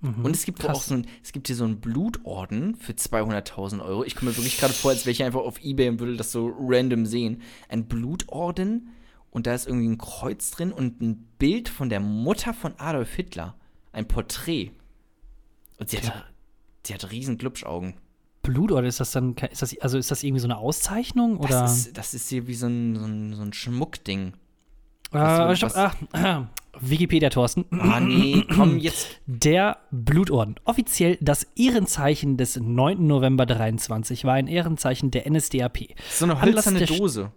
B: Mhm, und es gibt auch so ein, es gibt hier so einen Blutorden für 200.000 Euro. Ich komme mir wirklich gerade vor, als wäre ich einfach auf Ebay und würde das so random sehen. Ein Blutorden und da ist irgendwie ein Kreuz drin und ein Bild von der Mutter von Adolf Hitler. Ein Porträt. Und sie hat, sie hat riesen Glubschaugen.
A: Blutorden, ist das dann, ist das, also ist das irgendwie so eine Auszeichnung? Oder?
B: Das, ist, das ist hier wie so ein, so ein, so ein Schmuckding.
A: Äh, stopp, ah, <clears throat> Wikipedia, Thorsten.
B: Ah, nee, komm <clears throat> jetzt.
A: Der Blutorden. Offiziell das Ehrenzeichen des 9. November 23 war ein Ehrenzeichen der NSDAP.
B: So eine hölzerne Dose.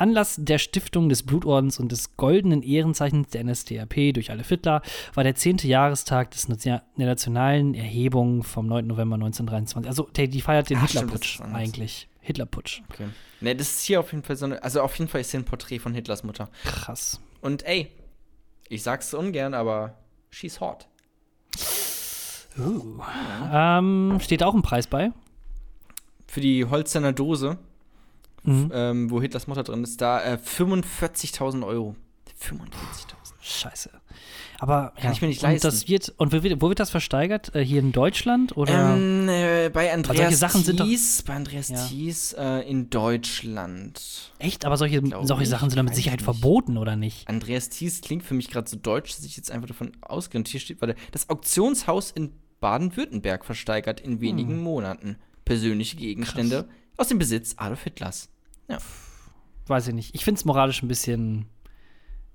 A: Anlass der Stiftung des Blutordens und des goldenen Ehrenzeichens der NSDAP durch alle Hitler war der 10. Jahrestag des der nationalen Erhebung vom 9. November 1923. Also der, die feiert den Ach, Hitlerputsch eigentlich. Hitlerputsch.
B: Okay. Ne, das ist hier auf jeden Fall so eine, also auf jeden Fall ist hier ein Porträt von Hitlers Mutter.
A: Krass.
B: Und ey, ich sag's ungern, aber she's hot.
A: Uh. Ähm, steht auch ein Preis bei?
B: Für die Holzerner Dose mhm. ähm, wo Hitlers Mutter drin ist, da äh, 45.000 Euro. 45.000.
A: Scheiße. Aber
B: kann ja, ich mir nicht leisten.
A: Das wird, und wo wird, wo wird das versteigert? Äh, hier in Deutschland oder?
B: Ähm, äh, bei Andreas Sachen Thies, sind doch, bei Andreas ja. Thies äh, in Deutschland.
A: Echt? Aber solche, solche Sachen sind doch mit Sicherheit verboten, oder nicht?
B: Andreas Thies klingt für mich gerade so deutsch, dass ich jetzt einfach davon ausgehe. Und hier steht, warte, das Auktionshaus in Baden-Württemberg versteigert in wenigen hm. Monaten persönliche Gegenstände. Krass aus dem Besitz Adolf Hitlers. Ja.
A: Weiß ich nicht. Ich finde es moralisch ein bisschen,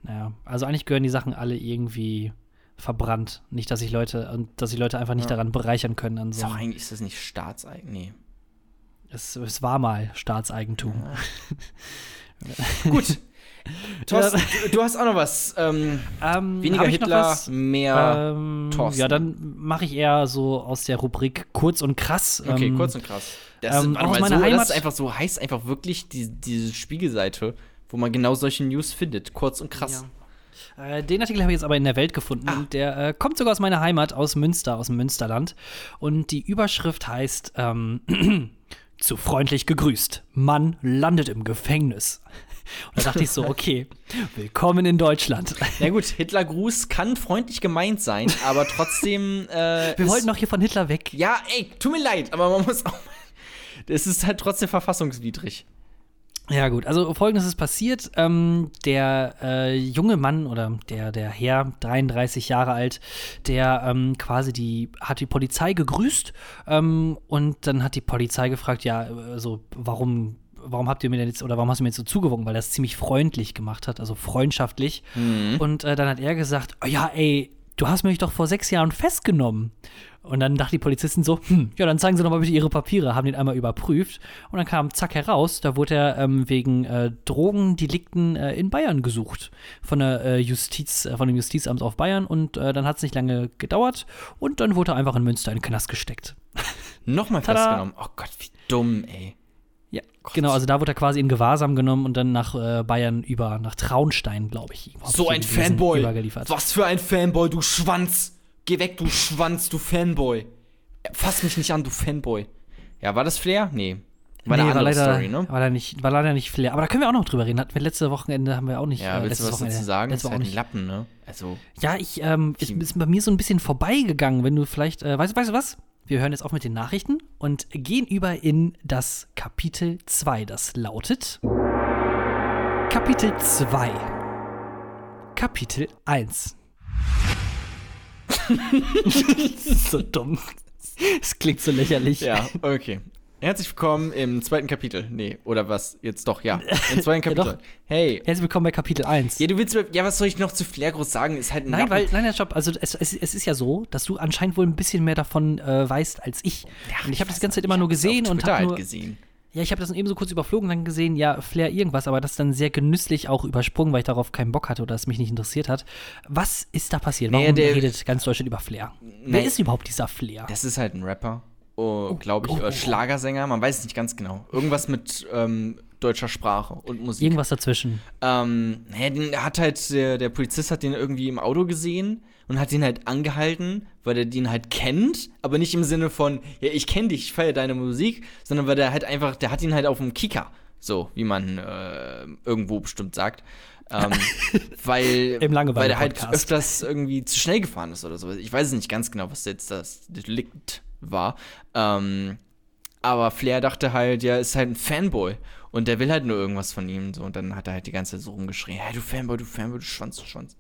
A: naja, also eigentlich gehören die Sachen alle irgendwie verbrannt. Nicht, dass sich Leute, und dass sich Leute einfach nicht ja. daran bereichern können. An
B: so ist auch eigentlich ist das nicht Staatseigentum. Nee.
A: Es, es war mal Staatseigentum.
B: Ja. <laughs> Gut. Thorsten, du, du, hast auch noch was. Ähm, ähm, weniger Hitler, mehr ähm, Thorsten.
A: Ja, dann mache ich eher so aus der Rubrik kurz und krass.
B: Okay, ähm, kurz und krass. Das, ähm, aus meiner so, Heimat das ist einfach so, heißt einfach wirklich die, diese Spiegelseite, wo man genau solche News findet. Kurz und krass.
A: Ja. Äh, den Artikel habe ich jetzt aber in der Welt gefunden. Ah. Der äh, kommt sogar aus meiner Heimat, aus Münster, aus dem Münsterland. Und die Überschrift heißt ähm, <clears throat> Zu freundlich gegrüßt. Mann landet im Gefängnis. Und da dachte ich so, okay, willkommen in Deutschland.
B: Ja gut, Hitlergruß kann freundlich gemeint sein, aber trotzdem.
A: Äh, <laughs> Wir wollten doch hier von Hitler weg.
B: Ja, ey, tut mir leid, aber man muss auch. Es ist halt trotzdem verfassungswidrig.
A: Ja, gut, also folgendes ist passiert. Ähm, der äh, junge Mann oder der, der Herr, 33 Jahre alt, der ähm, quasi die, hat die Polizei gegrüßt ähm, und dann hat die Polizei gefragt, ja, also warum warum habt ihr mir denn jetzt oder warum hast du mir jetzt so zugewunken, weil er es ziemlich freundlich gemacht hat, also freundschaftlich. Mhm. Und äh, dann hat er gesagt, oh ja, ey, du hast mich doch vor sechs Jahren festgenommen. Und dann dachten die Polizisten so, hm, ja, dann zeigen Sie doch mal bitte Ihre Papiere, haben den einmal überprüft. Und dann kam zack heraus, da wurde er ähm, wegen äh, Drogendelikten äh, in Bayern gesucht. Von der äh, Justiz, äh, von dem Justizamt auf Bayern. Und äh, dann hat es nicht lange gedauert. Und dann wurde er einfach in Münster in den Knast gesteckt.
B: Nochmal festgenommen. Oh Gott, wie dumm, ey.
A: Ja, Gott. genau, also da wurde er quasi in Gewahrsam genommen und dann nach äh, Bayern über, nach Traunstein, glaube ich.
B: So ein Fanboy. Was für ein Fanboy, du Schwanz. Geh weg, du Schwanz, du Fanboy. Fass mich nicht an, du Fanboy. Ja, war das Flair? Nee.
A: War nee, eine war leider, Story, ne? War, nicht, war leider nicht Flair. Aber da können wir auch noch drüber reden. Hatten wir letzte Wochenende haben wir auch nicht.
B: Ja,
A: äh, willst
B: du was
A: Wochenende,
B: dazu sagen? Das ist halt ein Lappen, ne? Also.
A: Ja, ich, ähm, ist, ist bei mir so ein bisschen vorbeigegangen, wenn du vielleicht, äh, weißt, weißt du was? Wir hören jetzt auf mit den Nachrichten und gehen über in das Kapitel 2. Das lautet Kapitel 2. Kapitel 1. <laughs> <laughs> so dumm. Es klingt so lächerlich.
B: Ja, okay. Herzlich willkommen im zweiten Kapitel. Nee, oder was? Jetzt doch, ja. Im zweiten <laughs> Kapitel. ja,
A: hey. Herzlich willkommen bei Kapitel 1.
B: Ja, du willst ja, was soll ich noch zu Flair groß sagen? Ist halt ein
A: Nein, Lappen. weil, nein, stopp. Also, es, es, es, ist ja so, dass du anscheinend wohl ein bisschen mehr davon äh, weißt als ich. Ja, und ich habe das ganze Zeit immer nur gesehen und habe
B: halt gesehen.
A: Ja, ich habe das eben so kurz überflogen, dann gesehen, ja, Flair irgendwas, aber das dann sehr genüsslich auch übersprungen, weil ich darauf keinen Bock hatte oder es mich nicht interessiert hat. Was ist da passiert? Warum naja, der, redet ganz Deutschland über Flair? Wer ist überhaupt dieser Flair?
B: Das ist halt ein Rapper, oh, glaube ich, oh, oh, oh, Schlagersänger, man weiß es nicht ganz genau. Irgendwas mit ähm, deutscher Sprache und Musik.
A: Irgendwas dazwischen.
B: Ähm, naja, den hat halt, der, der Polizist hat den irgendwie im Auto gesehen und hat ihn halt angehalten, weil er den halt kennt, aber nicht im Sinne von, ja, ich kenne dich, ich feiere deine Musik, sondern weil der halt einfach, der hat ihn halt auf dem Kicker, so wie man äh, irgendwo bestimmt sagt. ähm, <laughs> weil, weil er halt öfters irgendwie zu schnell gefahren ist oder so. Ich weiß nicht ganz genau, was jetzt das Delikt war. Ähm, aber Flair dachte halt, ja, ist halt ein Fanboy. Und der will halt nur irgendwas von ihm. So. Und dann hat er halt die ganze Zeit so rumgeschrien: Hey, du Fanboy, du Fanboy, du Schwanz, du Schwanz.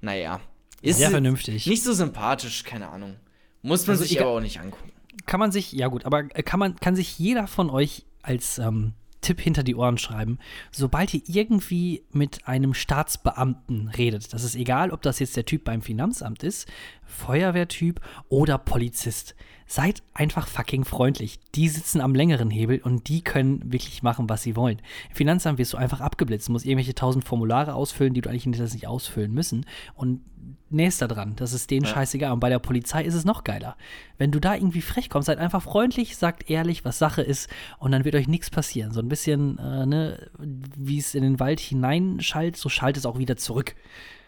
B: Naja.
A: Ist Sehr vernünftig.
B: Nicht so sympathisch, keine Ahnung. Muss man also sich aber auch nicht angucken.
A: Kann man sich, ja gut, aber kann man, kann sich jeder von euch als ähm, Tipp hinter die Ohren schreiben. Sobald ihr irgendwie mit einem Staatsbeamten redet, das ist egal, ob das jetzt der Typ beim Finanzamt ist, Feuerwehrtyp oder Polizist. Seid einfach fucking freundlich. Die sitzen am längeren Hebel und die können wirklich machen, was sie wollen. Im Finanzamt wirst du einfach abgeblitzt, musst irgendwelche tausend Formulare ausfüllen, die du eigentlich nicht ausfüllen müssen. Und nächster dran. Das ist denen ja. scheißegal. Und bei der Polizei ist es noch geiler. Wenn du da irgendwie frech kommst, seid einfach freundlich, sagt ehrlich, was Sache ist und dann wird euch nichts passieren. So ein bisschen, äh, ne, wie es in den Wald hineinschallt, so schallt es auch wieder zurück.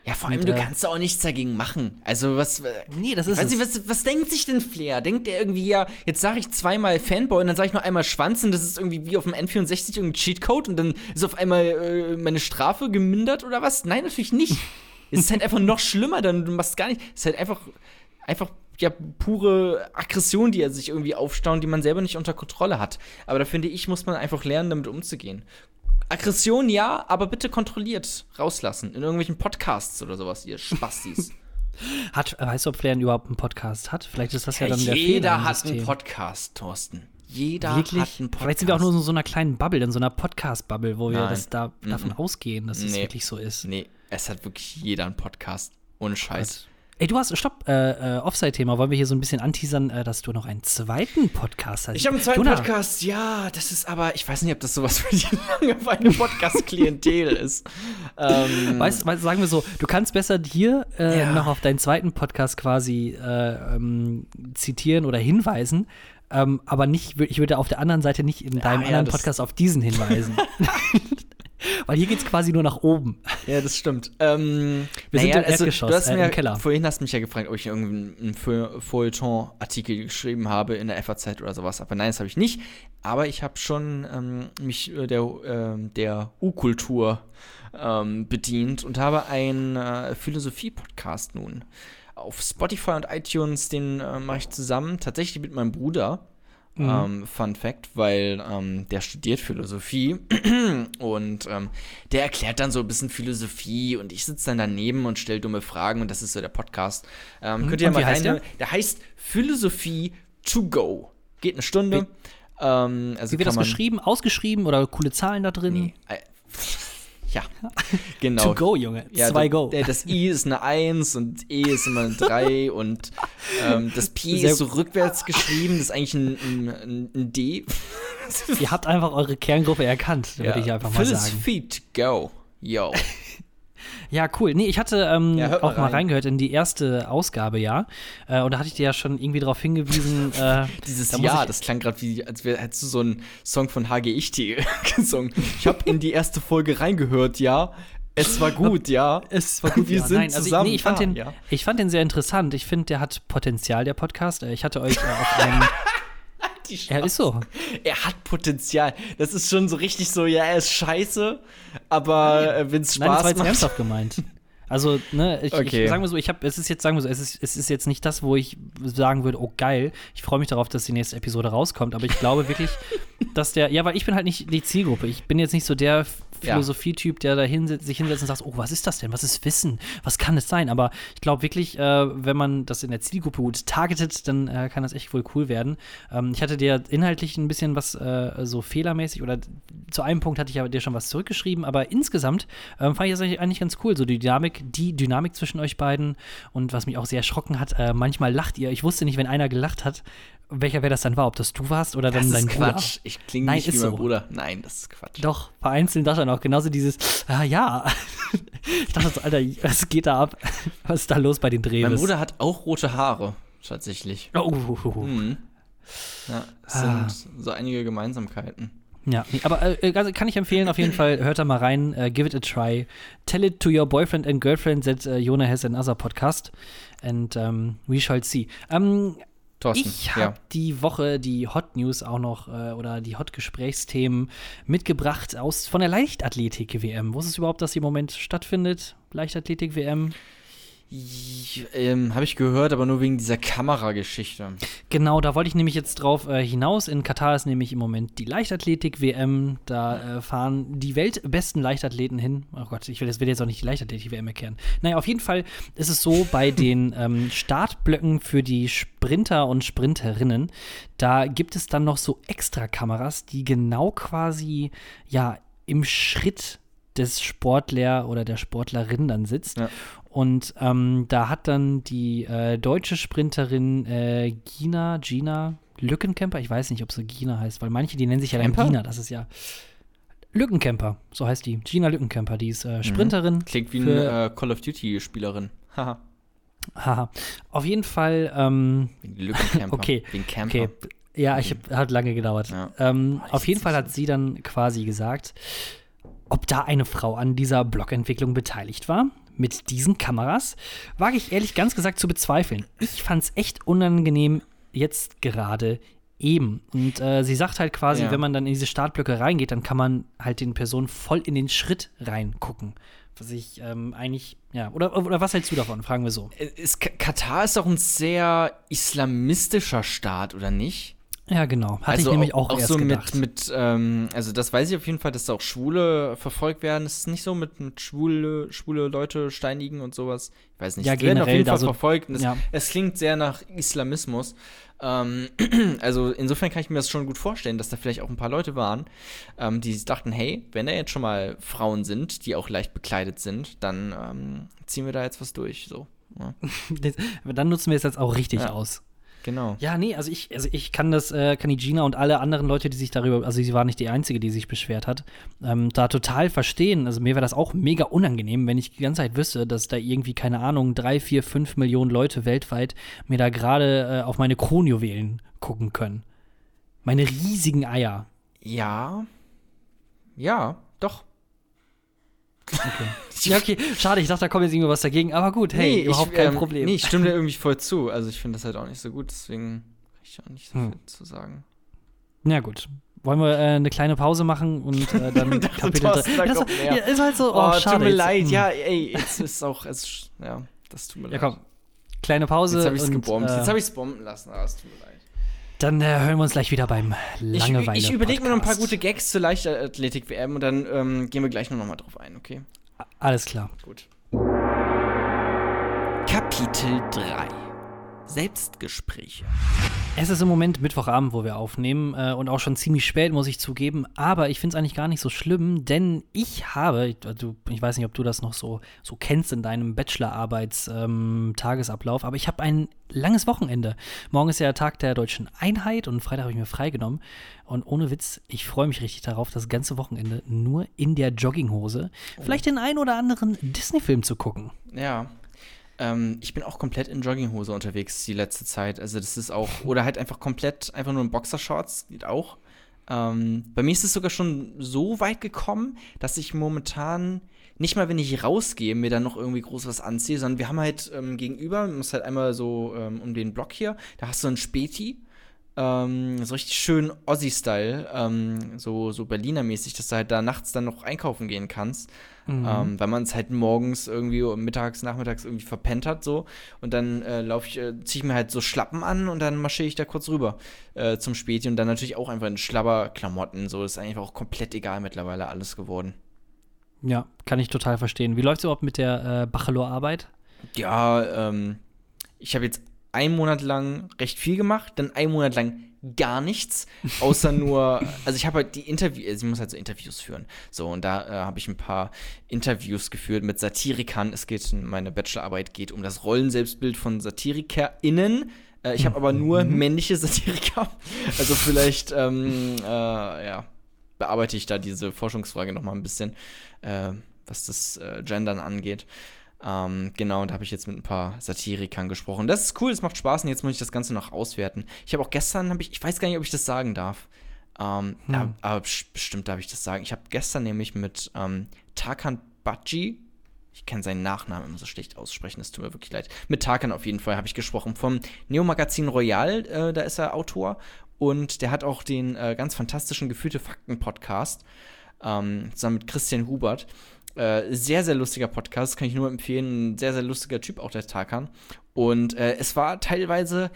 B: Ja, vor allem, und, du kannst auch nichts dagegen machen. Also, was. Äh,
A: nee, das ist.
B: Weiß ich, was, was denkt sich denn Flair? Denkt er irgendwie, ja, jetzt sage ich zweimal Fanboy und dann sage ich noch einmal Schwanz und das ist irgendwie wie auf dem N64 irgendein Cheatcode und dann ist auf einmal äh, meine Strafe gemindert oder was? Nein, natürlich nicht. <laughs> es ist halt einfach noch schlimmer, dann du machst gar nicht. Es ist halt einfach, einfach ja, pure Aggression, die er sich irgendwie aufstaut, die man selber nicht unter Kontrolle hat. Aber da finde ich, muss man einfach lernen, damit umzugehen. Aggression ja, aber bitte kontrolliert rauslassen. In irgendwelchen Podcasts oder sowas, ihr Spastis. <laughs>
A: hat, weißt du, ob Flair überhaupt einen Podcast hat? Vielleicht ist das ja, ja dann
B: der Jeder hat einen Podcast, Thorsten. Jeder Wirklich? hat einen Podcast.
A: Vielleicht sind wir auch nur in so einer kleinen Bubble, in so einer Podcast-Bubble, wo wir das da, davon mm -mm. ausgehen, dass es nee. wirklich so ist.
B: Nee, es hat wirklich jeder einen Podcast. Ohne Scheiß.
A: Ey, du hast, stopp, äh, äh, Offside-Thema. Wollen wir hier so ein bisschen anteasern, äh, dass du noch einen zweiten Podcast hast?
B: Ich habe einen zweiten Jonah. Podcast, ja. Das ist aber, ich weiß nicht, ob das sowas für die Langeweile Podcast-Klientel <laughs> ist.
A: Ähm, weißt du, sagen wir so, du kannst besser hier äh, ja. noch auf deinen zweiten Podcast quasi äh, ähm, zitieren oder hinweisen, ähm, aber nicht, ich würde auf der anderen Seite nicht in deinem ja, anderen Podcast auf diesen hinweisen. <laughs> <laughs> Weil hier geht es quasi nur nach oben.
B: Ja, das stimmt. Ähm,
A: Wir sind im also, Erdgeschoss,
B: du hast
A: äh,
B: mir,
A: im Keller.
B: Vorhin hast du mich ja gefragt, ob ich irgendeinen Feuilleton-Artikel geschrieben habe in der FAZ oder sowas. Aber nein, das habe ich nicht. Aber ich habe schon ähm, mich äh, der, äh, der U-Kultur ähm, bedient und habe einen äh, Philosophie-Podcast nun. Auf Spotify und iTunes, den äh, mache ich zusammen, tatsächlich mit meinem Bruder. Mhm. Ähm, Fun Fact, weil ähm, der studiert Philosophie <clears throat> und ähm, der erklärt dann so ein bisschen Philosophie und ich sitze dann daneben und stelle dumme Fragen und das ist so der Podcast. Ähm, mhm. Könnt ihr mal rein. Der? der? heißt Philosophie to go. Geht eine Stunde.
A: Wie, ähm, also wie wird das geschrieben? Ausgeschrieben oder coole Zahlen da drin? Nee.
B: Ja, <laughs> genau.
A: To go, Junge.
B: Ja, Zwei Go. Das I ist eine 1 und E ist immer eine 3 <laughs> und ähm, das P Sehr ist so rückwärts geschrieben, das ist eigentlich ein, ein, ein D.
A: Ihr habt einfach eure Kerngruppe erkannt, würde ja. ich einfach mal sagen.
B: Feet, go. Yo.
A: Ja, cool. Nee, ich hatte ähm, ja, auch mal, rein. reingehört in die erste Ausgabe, ja. Äh, und da hatte ich dir ja schon irgendwie darauf hingewiesen. <laughs> Äh,
B: Dieses da Ja, das klang gerade wie, als wär, hättest du so einen Song von HG Ichti <laughs> gesungen. Ich habe in die erste Folge reingehört, ja. Es war gut, ja.
A: Es war gut. Wir ja. sind Nein, also zusammen. Ich, nee, ich, fand den, ja. ich fand den sehr interessant. Ich finde, der hat Potenzial, der Podcast. Äh, ich hatte euch äh, auf einem <laughs>
B: die Er ist so. Er hat Potenzial. Das ist schon so richtig so, ja, er ist scheiße, aber äh, wenn es Spaß Nein, das war jetzt macht.
A: ernsthaft gemeint. <laughs> Also, ne, ich, okay. ich sagen wir so, ich habe, es ist jetzt, sagen wir so, es ist, es ist jetzt nicht das, wo ich sagen würde, oh geil, ich freue mich darauf, dass die nächste Episode rauskommt, aber ich glaube wirklich, <laughs> dass der, ja, weil ich bin halt nicht die Zielgruppe. Ich bin jetzt nicht so der Philosophietyp, der da hinsetzt, sich hinsetzt und sagt, oh, was ist das denn? Was ist Wissen? Was kann es sein? Aber ich glaube wirklich, äh, wenn man das in der Zielgruppe gut targetet, dann äh, kann das echt wohl cool werden. Ähm, ich hatte dir inhaltlich ein bisschen was äh, so fehlermäßig oder zu einem Punkt hatte ich ja dir schon was zurückgeschrieben, aber insgesamt ähm, fand ich das eigentlich ganz cool. So die Dynamik, die Dynamik zwischen euch beiden und was mich auch sehr erschrocken hat, äh, manchmal lacht ihr. Ich wusste nicht, wenn einer gelacht hat, welcher wer das dann war, ob das du warst oder dann dein Bruder.
B: Quatsch. Ich klinge nicht wie mein so. Bruder. Nein, das ist Quatsch.
A: Doch, vereinzelt das dann auch. Genauso dieses, ah, ja. <laughs> ich dachte so, Alter, was geht da ab? <laughs> Was ist da los bei den Drehs?
B: Mein Bruder hat auch rote Haare, tatsächlich. Oh, uh, uh, uh. Mhm. Ja, es ah. sind so einige Gemeinsamkeiten.
A: Ja, aber äh, also kann ich empfehlen, auf jeden Fall, <laughs> hört da mal rein, uh, give it a try. Tell it to your boyfriend and girlfriend that uh, Jonah has another podcast and um, we shall see. Um, Thorsten, ich habe ja. die Woche die Hot News auch noch äh, oder die Hot Gesprächsthemen mitgebracht aus von der Leichtathletik WM. Wo ist es überhaupt, dass sie im Moment stattfindet? Leichtathletik WM?
B: Ähm, Habe ich gehört, aber nur wegen dieser Kamerageschichte.
A: Genau, da wollte ich nämlich jetzt drauf äh, hinaus. In Katar ist nämlich im Moment die Leichtathletik-WM. Da äh, fahren die weltbesten Leichtathleten hin. Oh Gott, ich will, das will jetzt auch nicht die Leichtathletik-WM erklären. Naja, auf jeden Fall ist es so, bei <laughs> den ähm, Startblöcken für die Sprinter und Sprinterinnen, da gibt es dann noch so extra Kameras, die genau quasi, ja, im Schritt des Sportler oder der Sportlerin dann sitzt. Ja. Und ähm, da hat dann die äh, deutsche Sprinterin äh, Gina, Gina Lückenkemper, ich weiß nicht, ob sie Gina heißt, weil manche, die nennen sich ja dann Gina, das ist ja Lückenkemper, so heißt die. Gina Lückenkemper, die ist äh, mhm. Sprinterin. Mhm.
B: Klingt wie eine äh, Call of Duty-Spielerin. Haha.
A: Haha. Auf jeden Fall. Ähm,
B: Wegen Lückencamper.
A: Okay. Wegen Camper. Okay. Ja, ich hab, hat lange gedauert. Ja. Ähm, oh, auf jeden Fall hat sie dann quasi gesagt, ob da eine Frau an dieser Blogentwicklung beteiligt war mit diesen Kameras, wage ich ehrlich ganz gesagt zu bezweifeln. Ich fand es echt unangenehm jetzt gerade eben. Und äh, sie sagt halt quasi, ja. wenn man dann in diese Startblöcke reingeht, dann kann man halt den Personen voll in den Schritt reingucken. Was ich ähm, eigentlich, ja, oder, oder was hältst du davon? Fragen wir so.
B: Ist, Katar ist doch ein sehr islamistischer Staat, oder nicht?
A: Ja, genau. Hatte also ich nämlich auch, auch erst
B: so
A: gedacht.
B: mit, mit ähm, also das weiß ich auf jeden Fall, dass da auch Schwule verfolgt werden. Es ist nicht so mit, mit schwule, schwule Leute steinigen und sowas. Ich weiß nicht.
A: Ja, generell
B: auf jeden Fall
A: so,
B: verfolgt. Es,
A: ja.
B: es, klingt sehr nach Islamismus. Ähm, <clears throat> also insofern kann ich mir das schon gut vorstellen, dass da vielleicht auch ein paar Leute waren, ähm, die dachten, hey, wenn da jetzt schon mal Frauen sind, die auch leicht bekleidet sind, dann ähm, ziehen wir da jetzt was durch. So. <laughs> Ja.
A: dann nutzen wir es jetzt auch richtig ja. aus.
B: Genau.
A: Ja, nee, also ich, also ich kann das, äh, kann die Gina und alle anderen Leute, die sich darüber, also sie war nicht die Einzige, die sich beschwert hat, ähm, da total verstehen. Also mir wäre das auch mega unangenehm, wenn ich die ganze Zeit wüsste, dass da irgendwie, keine Ahnung, drei, vier, fünf Millionen Leute weltweit mir da gerade äh, auf meine Kronjuwelen gucken können. Meine riesigen Eier.
B: Ja. Ja, doch.
A: Okay. <laughs> ja, okay, schade, ich dachte, da kommt jetzt irgendwas dagegen, aber gut, hey, nee, überhaupt ich, kein ähm, Problem.
B: Nee, ich stimme dir irgendwie voll zu. Also ich finde das halt auch nicht so gut, deswegen kann ich auch nicht so hm. viel zu sagen.
A: Na gut. Wollen wir äh, eine kleine Pause machen und äh, <laughs> dann Kapitel 3. Das ja, ist halt so, oh, oh schade.
B: Tut mir jetzt, leid, hm. ja, ey, jetzt ist auch, es, ja, das tut mir leid.
A: Ja, komm, kleine Pause.
B: Jetzt habe ich es gebombt, äh, jetzt habe ich es bomben lassen, aber es tut mir leid.
A: Dann äh, hören wir uns gleich wieder beim Langeweile.
B: Ich, ich überlege mir noch ein paar gute Gags zur Leichtathletik-WM und dann ähm, gehen wir gleich noch mal drauf ein, okay?
A: Alles klar.
B: Gut. Kapitel 3 Selbstgespräche.
A: Es ist im Moment Mittwochabend, wo wir aufnehmen äh, und auch schon ziemlich spät, muss ich zugeben. Aber ich finde es eigentlich gar nicht so schlimm, denn ich habe, ich, du, ich weiß nicht, ob du das noch so, so kennst in deinem Bachelorarbeits-Tagesablauf, ähm, aber ich habe ein langes Wochenende. Morgen ist ja der Tag der deutschen Einheit und Freitag habe ich mir freigenommen. Und ohne Witz, ich freue mich richtig darauf, das ganze Wochenende nur in der Jogginghose oh. vielleicht den einen oder anderen Disney-Film zu gucken.
B: Ja, ähm, ich bin auch komplett in Jogginghose unterwegs die letzte Zeit. Also das ist auch, oder halt einfach komplett, einfach nur in Boxershorts, geht auch. Ähm, bei mir ist es sogar schon so weit gekommen, dass ich momentan nicht mal, wenn ich rausgehe, mir dann noch irgendwie groß was anziehe, sondern wir haben halt ähm, gegenüber, man muss halt einmal so ähm, um den Block hier, da hast du einen Späti ähm, so richtig schön Ossi-Style, ähm, so, so Berliner-mäßig, dass du halt da nachts dann noch einkaufen gehen kannst. Mhm. Ähm, weil man es halt morgens irgendwie mittags, nachmittags irgendwie verpennt hat so. Und dann äh, laufe ich, äh, ziehe ich mir halt so Schlappen an und dann marschiere ich da kurz rüber äh, zum Späti und dann natürlich auch einfach in Schlabberklamotten. So ist eigentlich auch komplett egal mittlerweile alles geworden.
A: Ja, kann ich total verstehen. Wie läuft es überhaupt mit der äh, Bachelor-Arbeit?
B: Ja, ähm, ich habe jetzt einen Monat lang recht viel gemacht, dann einen Monat lang gar nichts, außer <laughs> nur, also ich habe halt die Interviews, also ich muss halt so Interviews führen. So, und da äh, habe ich ein paar Interviews geführt mit Satirikern. Es geht, meine Bachelorarbeit geht um das Rollenselbstbild von SatirikerInnen. Äh, ich habe aber nur mhm. männliche Satiriker. Also vielleicht, ähm, äh, ja, bearbeite ich da diese Forschungsfrage noch mal ein bisschen, äh, was das äh, Gendern angeht. Ähm, genau, und da habe ich jetzt mit ein paar Satirikern gesprochen. Das ist cool, das macht Spaß und jetzt muss ich das Ganze noch auswerten. Ich habe auch gestern, hab ich, ich weiß gar nicht, ob ich das sagen darf. Ähm, hm. aber, aber, bestimmt darf ich das sagen. Ich habe gestern nämlich mit ähm, Tarkan Baji, ich kann seinen Nachnamen immer so schlecht aussprechen, das tut mir wirklich leid. Mit Tarkan auf jeden Fall habe ich gesprochen vom Neo Magazin Royal, äh, da ist er Autor. Und der hat auch den äh, ganz fantastischen Gefühlte Fakten Podcast ähm, zusammen mit Christian Hubert. Äh, sehr, sehr lustiger Podcast, kann ich nur empfehlen. Ein sehr, sehr lustiger Typ, auch der Tarkan. Und äh, es war teilweise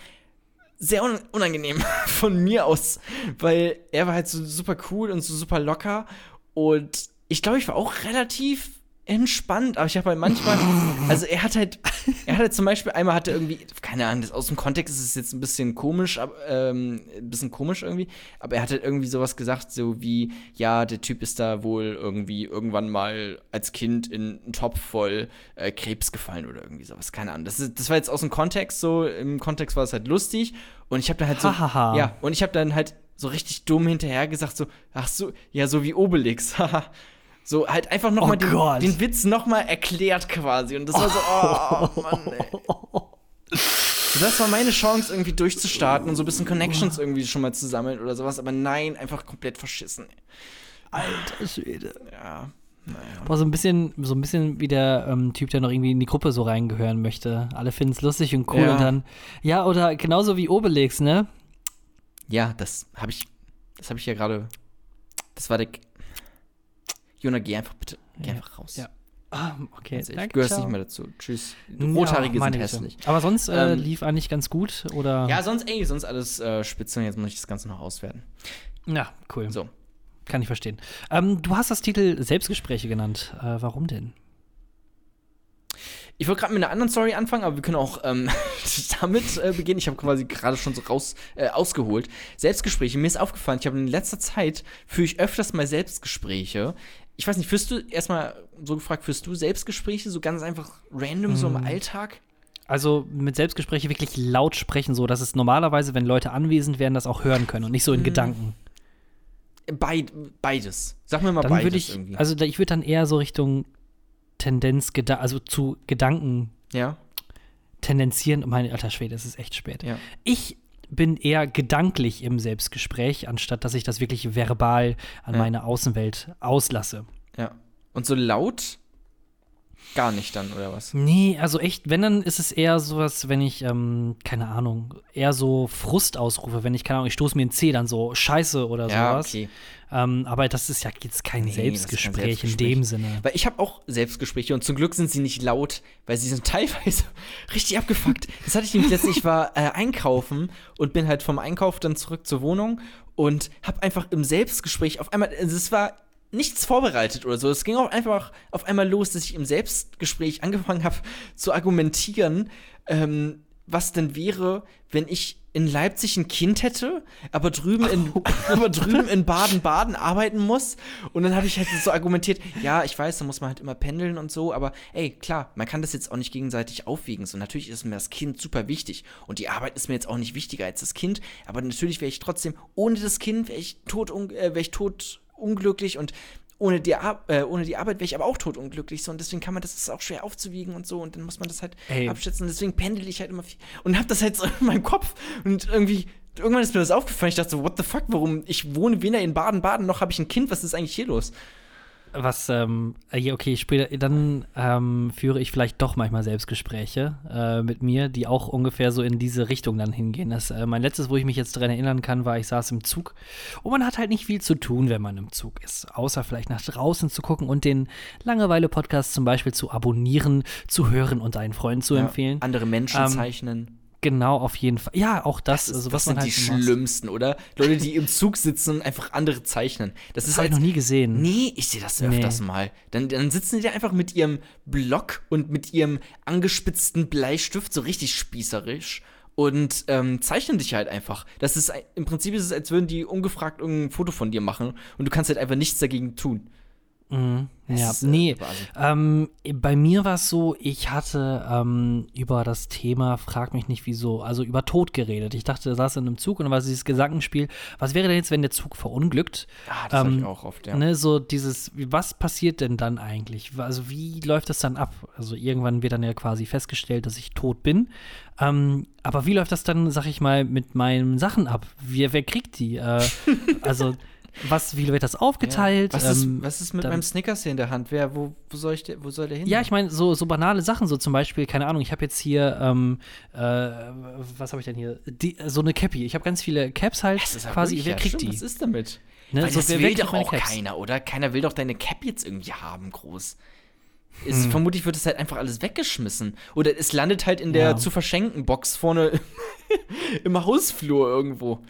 B: sehr unangenehm <laughs> von mir aus, weil er war halt so super cool und so super locker. Und ich glaube, ich war auch relativ entspannt, aber ich habe halt manchmal, <laughs> also er hat halt, er hat halt zum Beispiel einmal hatte irgendwie, keine Ahnung, das, aus dem Kontext ist es jetzt ein bisschen komisch, ab, ähm, ein bisschen komisch irgendwie, aber er hat halt irgendwie sowas gesagt, so wie, ja, der Typ ist da wohl irgendwie irgendwann mal als Kind in einen Topf voll äh, Krebs gefallen oder irgendwie sowas, keine Ahnung. Das, ist, das war jetzt aus dem Kontext so, im Kontext war es halt lustig und ich habe dann halt so, ja, und ich habe dann halt so richtig dumm hinterher gesagt, so, ach so, ja, so wie Obelix, <laughs> haha. So halt einfach nochmal oh den, den, Witz nochmal erklärt quasi. Und das war so, oh, Mann, ey. <laughs> Das war meine Chance, irgendwie durchzustarten und so ein bisschen Connections irgendwie schon mal zu sammeln oder sowas. Aber nein, einfach komplett verschissen.
A: Alter Schwede. Ja. Naja. Boah, so ein bisschen, so ein bisschen wie der ähm, Typ, der noch irgendwie in die Gruppe so reingehören möchte. Alle finden es lustig und cool ja. und dann. Ja, oder genauso wie Obelix, ne?
B: Ja, das habe ich. Das habe ich ja gerade. Das war der Jona, geh einfach bitte, geh ja. einfach raus. Ja.
A: Ah, okay,
B: also, ich gehöre nicht mehr dazu. Tschüss. Rothaarige ja, sind hässlich.
A: Aber sonst äh, ähm, lief eigentlich ganz gut, oder?
B: Ja, sonst, ey, sonst alles äh, spitze und jetzt muss ich das Ganze noch auswerten.
A: Ja, cool. So. Kann ich verstehen. Ähm, du hast das Titel Selbstgespräche genannt. Äh, warum denn?
B: Ich wollte gerade mit einer anderen Story anfangen, aber wir können auch ähm, <laughs> damit äh, beginnen. Ich habe quasi gerade schon so raus äh, ausgeholt. Selbstgespräche. Mir ist aufgefallen, ich habe in letzter Zeit führe ich öfters mal Selbstgespräche. Ich weiß nicht, führst du erstmal so gefragt, führst du Selbstgespräche so ganz einfach random so im hm. Alltag?
A: Also mit Selbstgespräche wirklich laut sprechen, so dass es normalerweise, wenn Leute anwesend wären, das auch hören können und nicht so in mm. Gedanken.
B: Beid, beides. Sag mir mal
A: dann
B: beides
A: ich, irgendwie. Also ich würde dann eher so Richtung Tendenz, also zu Gedanken
B: ja.
A: tendenzieren. Mein alter Schwede, es ist echt spät.
B: Ja.
A: Ich bin eher gedanklich im Selbstgespräch, anstatt dass ich das wirklich verbal an ja. meine Außenwelt auslasse.
B: Ja. Und so laut gar nicht dann, oder was?
A: Nee, also echt, wenn, dann ist es eher sowas, wenn ich, ähm, keine Ahnung, eher so Frust ausrufe, wenn ich, keine Ahnung, ich stoße mir einen Zeh, dann so Scheiße oder ja, sowas. Okay. Ähm, aber das ist ja jetzt kein, nee, Selbstgespräch, kein Selbstgespräch in dem Sinne.
B: Weil ich habe auch Selbstgespräche und zum Glück sind sie nicht laut, weil sie sind <laughs> teilweise richtig abgefuckt. Das hatte ich nämlich letztens, ich war äh, einkaufen und bin halt vom Einkauf dann zurück zur Wohnung und habe einfach im Selbstgespräch auf einmal, also es war nichts vorbereitet oder so. Es ging auch einfach auf einmal los, dass ich im Selbstgespräch angefangen habe zu argumentieren, ähm, was denn wäre, wenn ich in Leipzig ein Kind hätte, aber drüben in, oh. <laughs> <laughs> aber drüben in Baden-Baden arbeiten muss. Und dann habe ich halt so argumentiert, ja, ich weiß, da muss man halt immer pendeln und so, aber ey, klar, man kann das jetzt auch nicht gegenseitig aufwiegen. So, natürlich ist mir das Kind super wichtig. Und die Arbeit ist mir jetzt auch nicht wichtiger als das Kind. Aber natürlich wäre ich trotzdem, ohne das Kind wäre ich tot, äh, wär ich tot unglücklich und ohne die, Ar äh, ohne die Arbeit wäre ich aber auch totunglücklich. So, und deswegen kann man das ist auch schwer aufzuwiegen und so. Und dann muss man das halt Ey. abschätzen. Und deswegen pendel ich halt immer viel. Und hab das halt so <laughs> in meinem Kopf. Und irgendwie, irgendwann ist mir das aufgefallen. Ich dachte so, what the fuck, warum? Ich wohne weder in Baden-Baden, noch habe ich ein Kind. Was ist eigentlich hier los?
A: Was, ähm, äh, okay, später, dann ähm, führe ich vielleicht doch manchmal Selbstgespräche äh, mit mir, die auch ungefähr so in diese Richtung dann hingehen. Das, äh, mein letztes, wo ich mich jetzt daran erinnern kann, war, ich saß im Zug und man hat halt nicht viel zu tun, wenn man im Zug ist, außer vielleicht nach draußen zu gucken und den Langeweile-Podcast zum Beispiel zu abonnieren, zu hören und einen Freund zu ja, empfehlen.
B: Andere Menschen ähm, zeichnen.
A: Genau, auf jeden Fall. Ja, auch das.
B: das, ist, also, was das sind halt die schlimmsten, oder? Leute, die im Zug sitzen und einfach andere zeichnen. Das, das
A: habe ich noch nie gesehen.
B: Nee, ich sehe das öfters nee. mal. Dann, dann sitzen die da einfach mit ihrem Block und mit ihrem angespitzten Bleistift so richtig spießerisch und ähm, zeichnen dich halt einfach. Das ist im Prinzip ist es, als würden die ungefragt irgendein Foto von dir machen und du kannst halt einfach nichts dagegen tun.
A: Mhm. Ja, ist, äh, nee. Ähm, bei mir war es so, ich hatte ähm, über das Thema, frag mich nicht wieso, also über Tod geredet. Ich dachte, da saß in einem Zug und dann war dieses Gedankenspiel, was wäre denn jetzt, wenn der Zug verunglückt?
B: Ah, das ähm, ich auch oft, ja.
A: Ne, so dieses, was passiert denn dann eigentlich? Also wie läuft das dann ab? Also irgendwann wird dann ja quasi festgestellt, dass ich tot bin. Ähm, aber wie läuft das dann, sag ich mal, mit meinen Sachen ab? Wer, wer kriegt die? Äh, <laughs> also was, wie wird das aufgeteilt?
B: Ja. Was, ist, ähm, was, ist, mit dann, meinem Snickers hier in der Hand? Wer, wo, wo, soll, ich, wo soll der hin?
A: Ja, ich meine, so, so banale Sachen, so zum Beispiel, keine Ahnung, ich habe jetzt hier, ähm, äh, was habe ich denn hier? Die, so eine Cappy. Ich habe ganz viele Caps halt quasi. Wer kriegt ja,
B: die?
A: Was
B: ist damit? Ne? Weil so, das will doch auch Caps? keiner, oder? Keiner will doch deine Cap jetzt irgendwie haben, groß. Ist, hm. Vermutlich wird es halt einfach alles weggeschmissen. Oder es landet halt in der ja. zu verschenken Box vorne <laughs> im Hausflur irgendwo.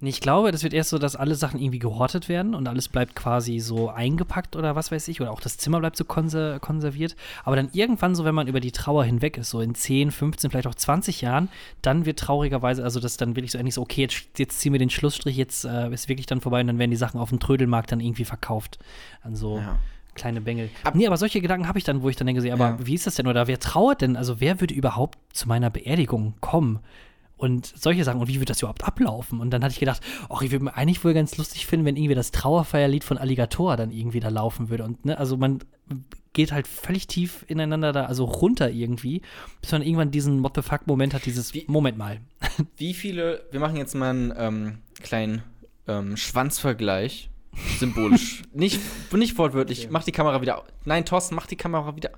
A: Nee, ich glaube, das wird erst so, dass alle Sachen irgendwie gehortet werden und alles bleibt quasi so eingepackt oder was weiß ich. Oder auch das Zimmer bleibt so konser konserviert. Aber dann irgendwann so, wenn man über die Trauer hinweg ist, so in 10, 15, vielleicht auch 20 Jahren, dann wird traurigerweise, also das dann wirklich so endlich so, okay, jetzt, jetzt ziehen wir den Schlussstrich, jetzt äh, ist wirklich dann vorbei und dann werden die Sachen auf dem Trödelmarkt dann irgendwie verkauft. An so. Ja kleine Bengel. Ab nee, aber solche Gedanken habe ich dann, wo ich dann denke, aber ja. wie ist das denn? Oder wer trauert denn? Also wer würde überhaupt zu meiner Beerdigung kommen? Und solche Sachen und wie wird das überhaupt ablaufen? Und dann hatte ich gedacht, ach, ich würde mir eigentlich wohl ganz lustig finden, wenn irgendwie das Trauerfeierlied von Alligator dann irgendwie da laufen würde. Und ne, also man geht halt völlig tief ineinander da, also runter irgendwie, bis man irgendwann diesen What the fuck-Moment hat, dieses wie, Moment mal. <laughs>
B: Wie viele, wir machen jetzt mal einen ähm, kleinen ähm, Schwanzvergleich, symbolisch. <laughs> nicht, nicht wortwörtlich, okay. mach die Kamera wieder. Nein, Thorsten, mach die Kamera wieder.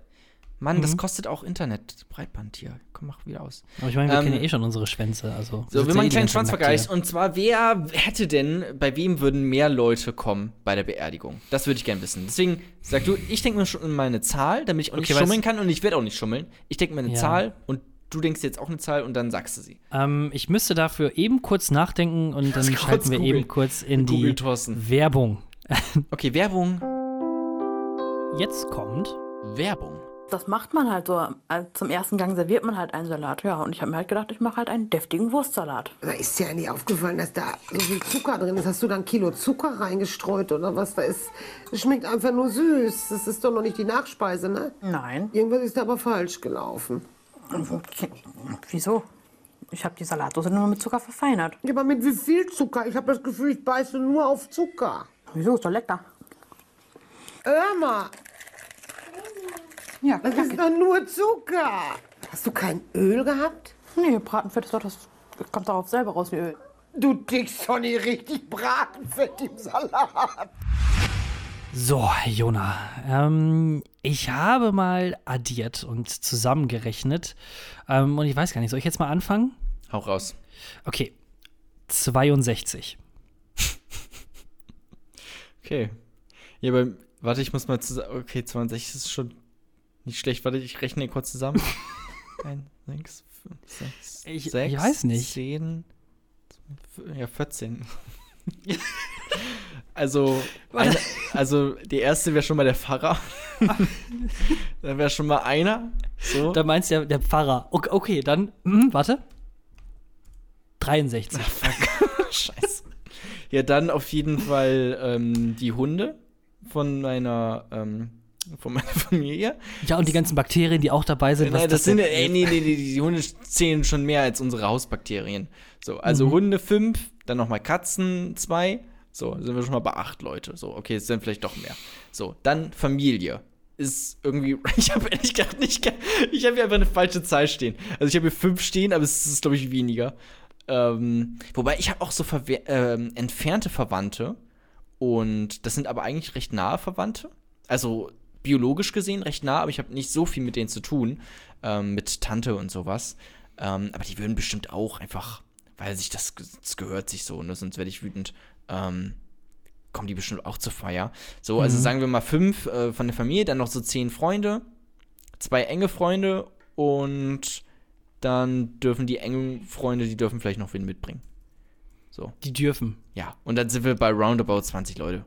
B: Mann, mhm. das kostet auch Internet. Breitband hier. Komm, mach wieder aus.
A: Aber ich meine, wir ähm, kennen ja eh schon unsere Schwänze. Also,
B: so, wir machen einen kleinen Schwanzvergleich. Und zwar, wer hätte denn, bei wem würden mehr Leute kommen bei der Beerdigung? Das würde ich gerne wissen. Deswegen sag du, ich denke mir schon in meine Zahl, damit ich auch okay, nicht schummeln kann. Und ich werde auch nicht schummeln. Ich denke mir eine ja. Zahl und du denkst jetzt auch eine Zahl und dann sagst du sie.
A: Ähm, ich müsste dafür eben kurz nachdenken und dann schalten wir Google. eben kurz in Google die Werbung.
B: okay, Werbung.
A: Jetzt kommt
B: Werbung
C: das macht man halt so. Also zum ersten Gang serviert man halt einen Salat, ja. Und ich habe mir halt gedacht, ich mache halt einen deftigen Wurstsalat.
D: Da ist dir ja nicht aufgefallen, dass da so viel Zucker drin ist. Hast du da ein Kilo Zucker reingestreut oder was da ist? Das schmeckt einfach nur süß. Das ist doch noch nicht die Nachspeise, ne?
C: Nein.
D: Irgendwas ist da aber falsch gelaufen.
C: Wieso? Ich habe die Salatdose nur mit Zucker verfeinert.
D: Ja, aber mit wie viel Zucker? Ich habe das Gefühl, ich beiße nur auf Zucker.
C: Wieso? Ist doch lecker.
D: Hör mal, ja, das ist doch nur Zucker. Hast du kein Öl gehabt?
C: Nee, Bratenfett ist doch das kommt darauf selber raus wie Öl.
D: Du dickst doch nicht richtig Bratenfett im Salat.
A: So, Jona, ähm, ich habe mal addiert und zusammengerechnet. Ähm, und ich weiß gar nicht, soll ich jetzt mal anfangen?
B: Hau raus.
A: Okay, 62.
B: okay. Ja, aber warte, ich muss mal zusammen. Okay, 62 ist schon nicht schlecht, warte, ich rechne kurz zusammen. 1, 6, 5, 6,
A: ich, 6, ich weiß nicht.
B: 10, ja, 14. <laughs> also, eine, also, die erste wäre schon mal der Pfarrer. <laughs> dann wäre schon mal einer. So.
A: Da meinst du ja der Pfarrer. Okay, okay dann, mh, warte. 63.
B: Ach, <laughs> Scheiße. Ja, dann auf jeden Fall ähm, die Hunde von meiner ähm, von meiner <laughs> Familie.
A: Ja, und die ganzen Bakterien, die auch dabei sind.
B: Nein, das, das sind, ey, nee, nee, nee, die Hunde zählen schon mehr als unsere Hausbakterien. So, also mhm. Hunde fünf, dann nochmal Katzen zwei. So, sind wir schon mal bei acht Leute. So, okay, es sind vielleicht doch mehr. So, dann Familie. Ist irgendwie, <laughs> ich habe ehrlich gesagt nicht, ich habe hier einfach eine falsche Zahl stehen. Also ich habe hier fünf stehen, aber es ist, glaube ich, weniger. Ähm, wobei ich habe auch so ähm, entfernte Verwandte. Und das sind aber eigentlich recht nahe Verwandte. Also biologisch gesehen recht nah, aber ich habe nicht so viel mit denen zu tun, ähm, mit Tante und sowas. Ähm, aber die würden bestimmt auch einfach, weil sich das, das gehört sich so, ne? sonst werde ich wütend, ähm, kommen die bestimmt auch zur Feier. So, also mhm. sagen wir mal fünf äh, von der Familie, dann noch so zehn Freunde, zwei enge Freunde und dann dürfen die engen Freunde, die dürfen vielleicht noch wen mitbringen. So.
A: Die dürfen.
B: Ja, und dann sind wir bei roundabout 20 Leute.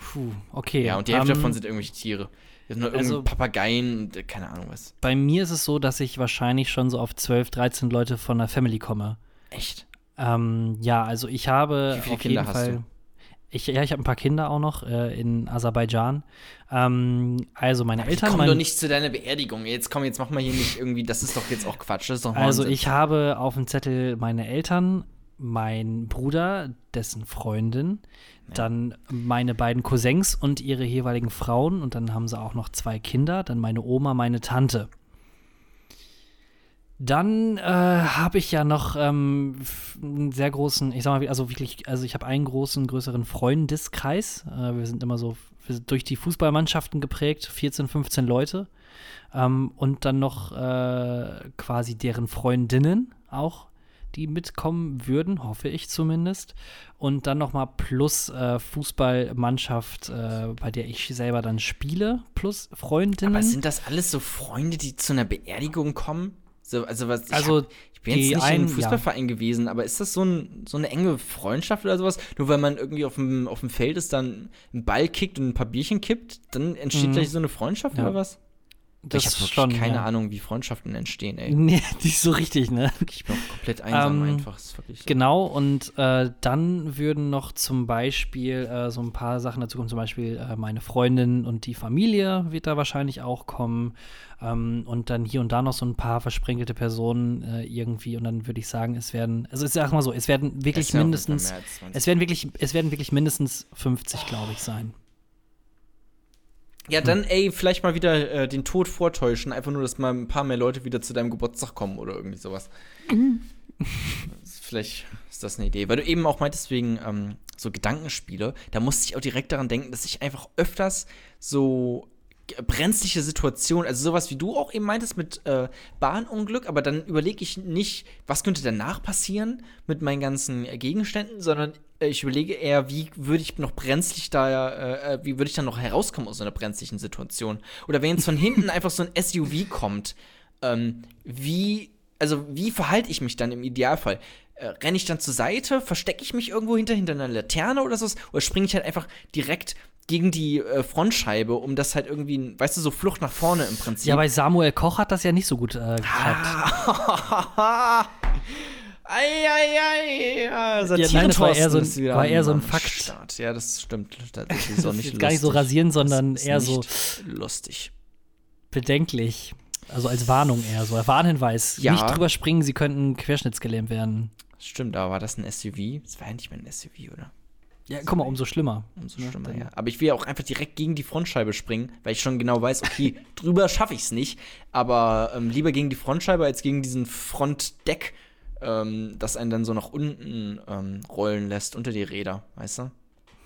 A: Puh, okay.
B: Ja, und die Hälfte um, davon sind irgendwelche Tiere. Nur also, Papageien, keine Ahnung was.
A: Bei mir ist es so, dass ich wahrscheinlich schon so auf 12, 13 Leute von der Family komme.
B: Echt?
A: Ähm, ja, also ich habe
B: Wie viele auf Kinder jeden Fall. Du?
A: Ich, ja, ich habe ein paar Kinder auch noch äh, in Aserbaidschan. Ähm, also meine
B: Aber
A: Eltern.
B: Komm
A: mein,
B: doch nicht zu deiner Beerdigung. Jetzt komm, jetzt mach mal hier nicht irgendwie. Das ist doch jetzt auch Quatsch.
A: also ich habe auf dem Zettel meine Eltern, mein Bruder, dessen Freundin, ja. dann meine beiden Cousins und ihre jeweiligen Frauen und dann haben sie auch noch zwei Kinder, dann meine Oma, meine Tante. Dann äh, habe ich ja noch ähm, einen sehr großen, ich sag mal, also wirklich, also ich habe einen großen, größeren Freundeskreis. Äh, wir sind immer so sind durch die Fußballmannschaften geprägt, 14, 15 Leute. Ähm, und dann noch äh, quasi deren Freundinnen auch, die mitkommen würden, hoffe ich zumindest. Und dann noch mal plus äh, Fußballmannschaft, äh, bei der ich selber dann spiele, plus Freundinnen. Aber
B: sind das alles so Freunde, die zu einer Beerdigung kommen? So, also was, ich,
A: also,
B: hab, ich bin jetzt nicht ein, im Fußballverein ja. gewesen, aber ist das so, ein, so eine enge Freundschaft oder sowas? Nur weil man irgendwie auf dem, auf dem Feld ist, dann einen Ball kickt und ein paar Bierchen kippt, dann entsteht mhm. gleich so eine Freundschaft ja. oder was?
A: Das
B: ich habe
A: schon
B: keine
A: ja.
B: Ahnung, wie Freundschaften entstehen, ey. <laughs>
A: Nee, ist so richtig, ne?
B: Ich bin auch komplett einsam ähm, einfach. Ist
A: wirklich. Genau, und äh, dann würden noch zum Beispiel äh, so ein paar Sachen dazu kommen. Zum Beispiel äh, meine Freundin und die Familie wird da wahrscheinlich auch kommen. Ähm, und dann hier und da noch so ein paar versprenkelte Personen äh, irgendwie. Und dann würde ich sagen, es werden, also ich sag mal so, es werden wirklich mindestens, es werden wirklich, es werden wirklich mindestens 50, glaube ich, sein.
B: Ja, dann, ey, vielleicht mal wieder äh, den Tod vortäuschen. Einfach nur, dass mal ein paar mehr Leute wieder zu deinem Geburtstag kommen oder irgendwie sowas. <laughs> vielleicht ist das eine Idee. Weil du eben auch meintest, wegen ähm, so Gedankenspiele, da musste ich auch direkt daran denken, dass ich einfach öfters so brenzliche Situation, also sowas wie du auch eben meintest mit äh, Bahnunglück, aber dann überlege ich nicht, was könnte danach passieren mit meinen ganzen Gegenständen, sondern äh, ich überlege eher, wie würde ich noch brenzlig da, äh, äh, wie würde ich dann noch herauskommen aus so einer brenzlichen Situation? Oder wenn jetzt von <laughs> hinten einfach so ein SUV kommt, ähm, wie, also wie verhalte ich mich dann im Idealfall? Äh, renne ich dann zur Seite, verstecke ich mich irgendwo hinter, hinter einer Laterne oder so, oder springe ich halt einfach direkt gegen die äh, Frontscheibe, um das halt irgendwie, weißt du, so Flucht nach vorne im Prinzip.
A: Ja, bei Samuel Koch hat das ja nicht so gut äh, geklappt. <laughs>
B: Eieiei. Ja,
A: ja, nein, das war eher so ein, war eher so ein Fakt.
B: Start. Ja, das stimmt. Das ist auch nicht <laughs>
A: das gar nicht so rasieren, sondern eher so
B: lustig.
A: Bedenklich. Also als Warnung eher so. Warnhinweis. Ja. Nicht drüber springen, sie könnten querschnittsgelähmt werden.
B: Stimmt, aber war das ein SUV? Das war ja nicht mehr ein SUV, oder?
A: Ja, guck mal, umso schlimmer.
B: Umso ja, schlimmer, ja. Aber ich will ja auch einfach direkt gegen die Frontscheibe springen, weil ich schon genau weiß, okay, <laughs> drüber schaffe ich es nicht. Aber ähm, lieber gegen die Frontscheibe als gegen diesen Frontdeck, ähm, das einen dann so nach unten ähm, rollen lässt unter die Räder, weißt du?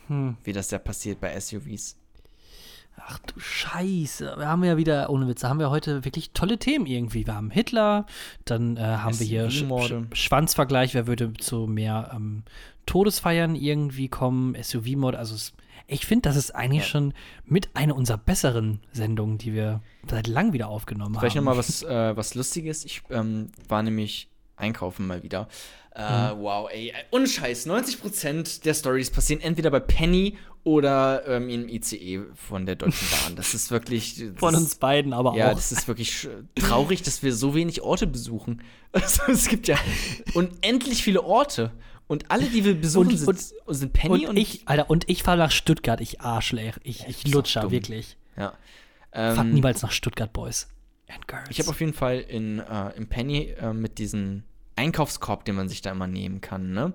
B: Hm. Wie das ja passiert bei SUVs.
A: Ach du Scheiße. Wir haben ja wieder, ohne Witze, haben wir heute wirklich tolle Themen irgendwie. Wir haben Hitler, dann äh, haben wir hier Sch Sch Schwanzvergleich, wer würde zu mehr ähm, Todesfeiern irgendwie kommen, SUV-Mod. Also es, ich finde, das ist eigentlich ja. schon mit einer unserer besseren Sendungen, die wir seit langem wieder aufgenommen
B: Vielleicht
A: haben.
B: Vielleicht nochmal was, äh, was Lustiges. Ich ähm, war nämlich einkaufen mal wieder. Äh, mhm. Wow, ey. Unscheiß, 90% der Stories passieren entweder bei Penny oder ähm, im ICE von der Deutschen Bahn. Das ist wirklich. <laughs> Das
A: von uns beiden aber
B: ja,
A: auch.
B: Ja, das ist wirklich traurig, dass wir so wenig Orte besuchen. <laughs> Also, es gibt ja unendlich viele Orte. Und alle, die wir besuchen, und, sind, und, sind Penny
A: und, und, ich. Alter, und ich fahre nach Stuttgart, ich Arschleich. Ich, ich lutscher, wirklich.
B: Ja.
A: Ähm, Fahrt niemals nach Stuttgart, Boys and Girls.
B: Ich habe auf jeden Fall in, äh, im Penny äh, mit diesem Einkaufskorb, den man sich da immer nehmen kann, ne?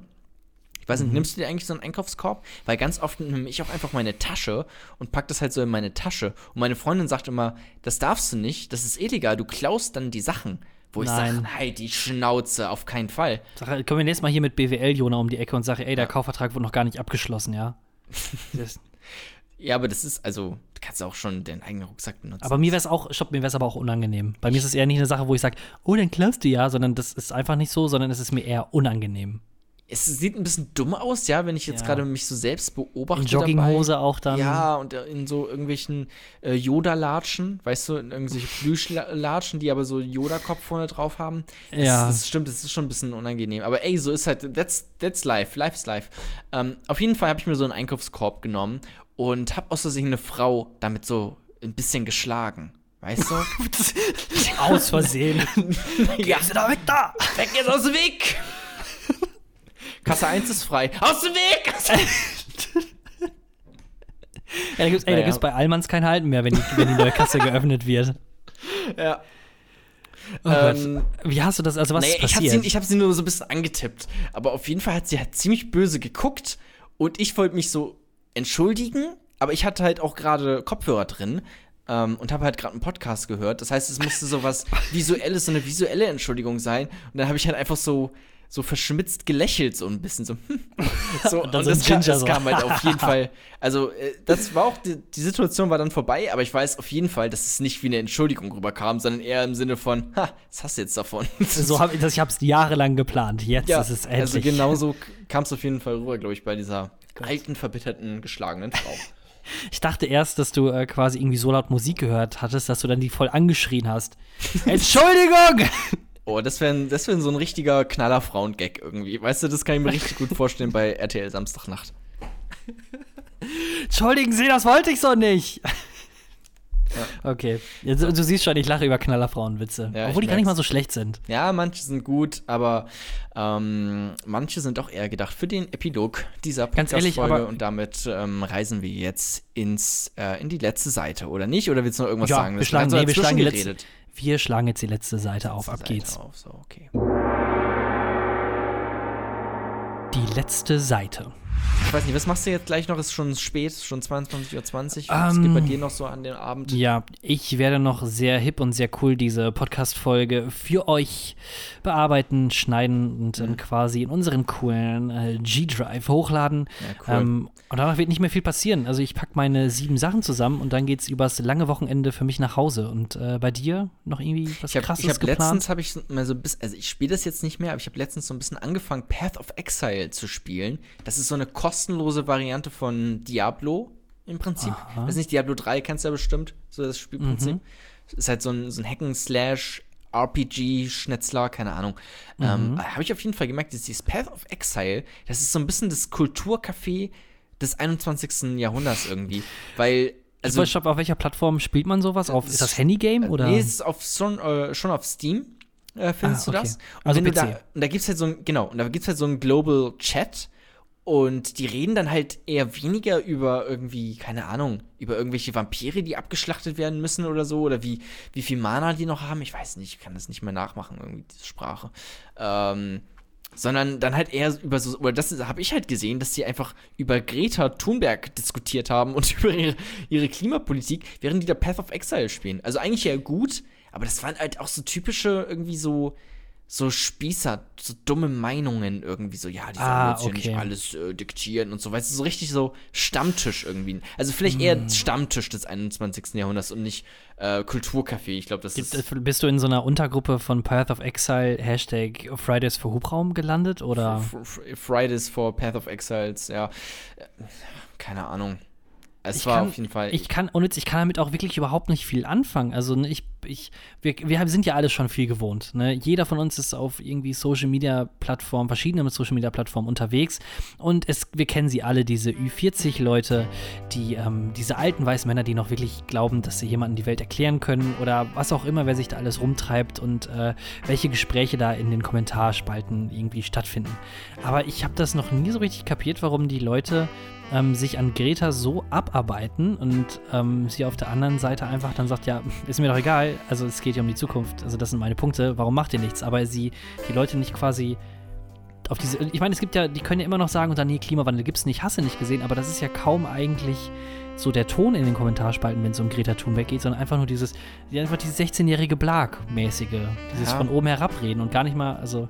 B: Ich weiß nicht, mhm. nimmst du dir eigentlich so einen Einkaufskorb? Weil ganz oft nehme ich auch einfach meine Tasche und pack das halt so in meine Tasche. Und meine Freundin sagt immer, das darfst du nicht, das ist illegal, du klaust dann die Sachen. Wo ich sage, halt die Schnauze, auf keinen Fall.
A: Sag, kommen wir nächstes Mal hier mit BWL, Jona, um die Ecke und sage, ey, der ja. Kaufvertrag wurde noch gar nicht abgeschlossen, ja? <laughs>
B: ja, aber das ist, also, du kannst auch schon deinen eigenen Rucksack benutzen.
A: Aber mir wäre es auch, stopp, mir wäre es aber auch unangenehm. Bei mir ist es eher nicht eine Sache, wo ich sage, oh, dann klaust du ja, sondern das ist einfach nicht so, sondern es ist mir eher unangenehm
B: es sieht ein bisschen dumm aus, ja, wenn ich jetzt ja. gerade mich so selbst beobachte. In
A: Jogginghose dabei. auch dann.
B: Ja, und in so irgendwelchen äh, Yoda-Latschen, weißt du, in irgendwelche Plüschlatschen, die aber so Yoda-Kopf vorne drauf haben. Das, ja. Das stimmt, das ist schon ein bisschen unangenehm. Aber ey, so ist halt, that's, that's life, life is life. Ähm, auf jeden Fall habe ich mir so einen Einkaufskorb genommen und habe aus Versehen eine Frau damit so ein bisschen geschlagen. Weißt du? <laughs> <laughs>
A: aus Versehen.
B: ja. Gehst du da weg da? Weg jetzt aus dem Weg! Kasse 1 ist frei. Aus dem Weg!
A: ja, da gibt es naja. bei Allmanns kein Halten mehr, wenn die, wenn die neue Kasse geöffnet wird.
B: Ja.
A: Oh ähm, Wie hast du das? Also, was nee, ist
B: passiert? Ich habe sie, hab sie nur so ein bisschen angetippt. Aber auf jeden Fall hat sie halt ziemlich böse geguckt. Und ich wollte mich so entschuldigen. Aber ich hatte halt auch gerade Kopfhörer drin. Ähm, und habe halt gerade einen Podcast gehört. Das heißt, es musste so was <laughs> Visuelles, so eine visuelle Entschuldigung sein. Und dann habe ich halt einfach so so verschmitzt gelächelt, so ein bisschen so. Hm. <laughs> so und, und das, kam, das kam halt auf jeden <laughs> Fall. Also, äh, das war auch, die, die, Situation war dann vorbei, aber ich weiß auf jeden Fall, dass es nicht wie eine Entschuldigung rüberkam, sondern eher im Sinne von, ha, was hast du jetzt davon?
A: so hab ich das, ich habe es jahrelang geplant. Jetzt ja, ist es endlich. Also
B: genau so kam es auf jeden Fall rüber, glaube ich, bei dieser alten, verbitterten, geschlagenen Frau. <laughs>
A: Ich dachte erst, dass du äh, quasi irgendwie so laut Musik gehört hattest, dass du dann die voll angeschrien hast. <laughs> Entschuldigung!
B: Oh, das wäre das wär so ein richtiger Knaller-Frauen-Gag irgendwie. Weißt du, das kann ich mir richtig gut vorstellen bei RTL Samstagnacht.
A: Entschuldigen Sie, das wollte ich so nicht. Ja. Okay. Jetzt, du siehst schon, ich lache über Knallerfrauenwitze. Ja, obwohl die gar nicht mal so schlecht sind.
B: Ja, manche sind gut, aber ähm, manche sind auch eher gedacht für den Epilog dieser Podcast-Folge. Und damit ähm, reisen wir jetzt ins, äh, in die letzte Seite, oder nicht? Oder willst du noch irgendwas
A: ja,
B: sagen?
A: Wir schlagen, nee, wir schlagen die letzte, wir schlagen jetzt die letzte Seite auf. Ab Seite geht's. Auf, so, okay. Die letzte Seite.
B: Ich weiß nicht, was machst du jetzt gleich noch? Ist schon spät, schon 22.20 Uhr. Was ähm, geht bei dir noch so an dem Abend?
A: Ja, ich werde noch sehr hip und sehr cool diese Podcast-Folge für euch bearbeiten, schneiden und dann mhm. quasi in unseren coolen äh, G-Drive hochladen. Ja, cool. Ähm, und danach wird nicht mehr viel passieren. Also ich packe meine sieben Sachen zusammen und dann geht es übers lange Wochenende für mich nach Hause. Und äh, bei dir noch irgendwie was
B: ich hab,
A: krasses
B: ich hab geplant? Letztens habe ich mal so ein bisschen, also ich spiele das jetzt nicht mehr, aber ich habe letztens so ein bisschen angefangen, Path of Exile zu spielen. Das ist so eine kostenlose Variante von Diablo im Prinzip. Aha. Das ist nicht Diablo 3, kennst du ja bestimmt, so das Spielprinzip. Mhm. Ist halt so ein, so ein Hacken-Slash- RPG-Schnetzler, keine Ahnung. Mhm. Ähm, Habe ich auf jeden Fall gemerkt, dass dieses Path of Exile, das ist so ein bisschen das Kulturcafé des 21. Jahrhunderts irgendwie. Weil
A: also, ich auf welcher Plattform spielt man sowas? Auf, ist das Handygame oder?
B: Nee, es ist auf, schon, äh, schon auf Steam. Äh, findest ah, okay. du das? Und
A: also PC.
B: Da, und da gibt es halt so ein, genau, und da gibt es halt so ein Global Chat und die reden dann halt eher weniger über irgendwie, keine Ahnung, über irgendwelche Vampire, die abgeschlachtet werden müssen oder so, oder wie, wie viel Mana die noch haben. Ich weiß nicht, ich kann das nicht mehr nachmachen, irgendwie, diese Sprache. Ähm, sondern dann halt eher über so, oder das habe ich halt gesehen, dass sie einfach über Greta Thunberg diskutiert haben und <laughs> über ihre, ihre Klimapolitik, während die da Path of Exile spielen. Also eigentlich ja gut, aber das waren halt auch so typische irgendwie so so Spießer, so dumme Meinungen irgendwie so, ja, die sollen ah, jetzt okay. hier nicht alles äh, diktieren und so, weißt du, so richtig so Stammtisch irgendwie. Also vielleicht eher mm. Stammtisch des 21. Jahrhunderts und nicht äh, Kulturcafé. Ich glaube, das Gibt, ist.
A: Bist du in so einer Untergruppe von Path of Exile, Hashtag Fridays for Hubraum gelandet oder?
B: Fridays for Path of Exiles, ja. Keine Ahnung. Es
A: ich
B: war
A: kann,
B: auf jeden Fall.
A: Ich kann, und ich kann damit auch wirklich überhaupt nicht viel anfangen. Also ne, ich, ich, wir, wir sind ja alle schon viel gewohnt. Ne? Jeder von uns ist auf irgendwie Social Media Plattformen, verschiedene Social Media Plattformen unterwegs. Und es, wir kennen sie alle, diese Ü40-Leute, die, ähm, diese alten weißen Männer, die noch wirklich glauben, dass sie jemanden die Welt erklären können oder was auch immer, wer sich da alles rumtreibt und äh, welche Gespräche da in den Kommentarspalten irgendwie stattfinden. Aber ich habe das noch nie so richtig kapiert, warum die Leute ähm, sich an Greta so abarbeiten und ähm, sie auf der anderen Seite einfach dann sagt, ja, ist mir doch egal, also es geht ja um die Zukunft, also das sind meine Punkte, warum macht ihr nichts? Aber sie die Leute nicht quasi auf diese, ich meine, es gibt ja, die können ja immer noch sagen, und dann, nee, Klimawandel gibt es nicht, hasse nicht gesehen, aber das ist ja kaum eigentlich so der Ton in den Kommentarspalten, wenn es um Greta Thunberg geht, sondern einfach nur dieses, einfach dieses 16-jährige Blag-mäßige, dieses ja. von oben herabreden und gar nicht mal, also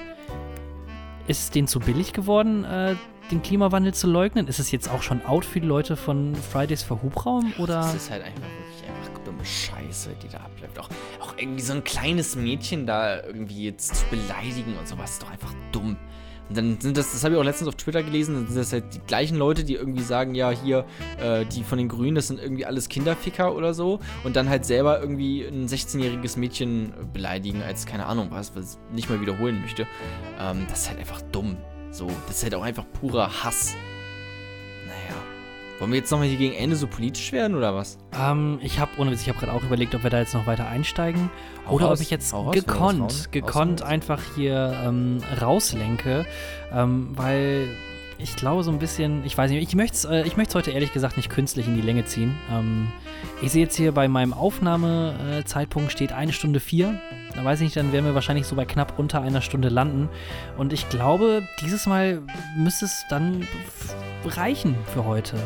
A: ist es denen zu billig geworden, äh, den Klimawandel zu leugnen? Ist es jetzt auch schon out für die Leute von Fridays for Hubraum? Oder?
B: Das ist halt einfach wirklich einfach dumme Scheiße, die da abläuft. Auch, auch irgendwie so ein kleines Mädchen da irgendwie jetzt zu beleidigen und sowas ist doch einfach dumm. Und dann sind das, das habe ich auch letztens auf Twitter gelesen, dann sind das halt die gleichen Leute, die irgendwie sagen, ja, hier, äh, die von den Grünen, das sind irgendwie alles Kinderficker oder so. Und dann halt selber irgendwie ein 16-jähriges Mädchen beleidigen, als keine Ahnung was, was ich nicht mal wiederholen möchte. Ähm, das ist halt einfach dumm. So, das ist halt auch einfach purer Hass. Naja. Wollen wir jetzt nochmal hier gegen Ende so politisch werden oder was?
A: Ähm, ich habe, ohne Witz, ich habe gerade auch überlegt, ob wir da jetzt noch weiter einsteigen hau oder raus, ob ich jetzt gekonnt, raus, gekonnt einfach hier ähm, rauslenke, ähm, weil ich glaube so ein bisschen, ich weiß nicht, ich möchte es äh, heute ehrlich gesagt nicht künstlich in die Länge ziehen. Ähm, ich sehe jetzt hier bei meinem Aufnahmezeitpunkt steht eine Stunde vier. Da weiß ich nicht, dann werden wir wahrscheinlich so bei knapp unter einer Stunde landen. Und ich glaube, dieses Mal müsste es dann reichen für heute.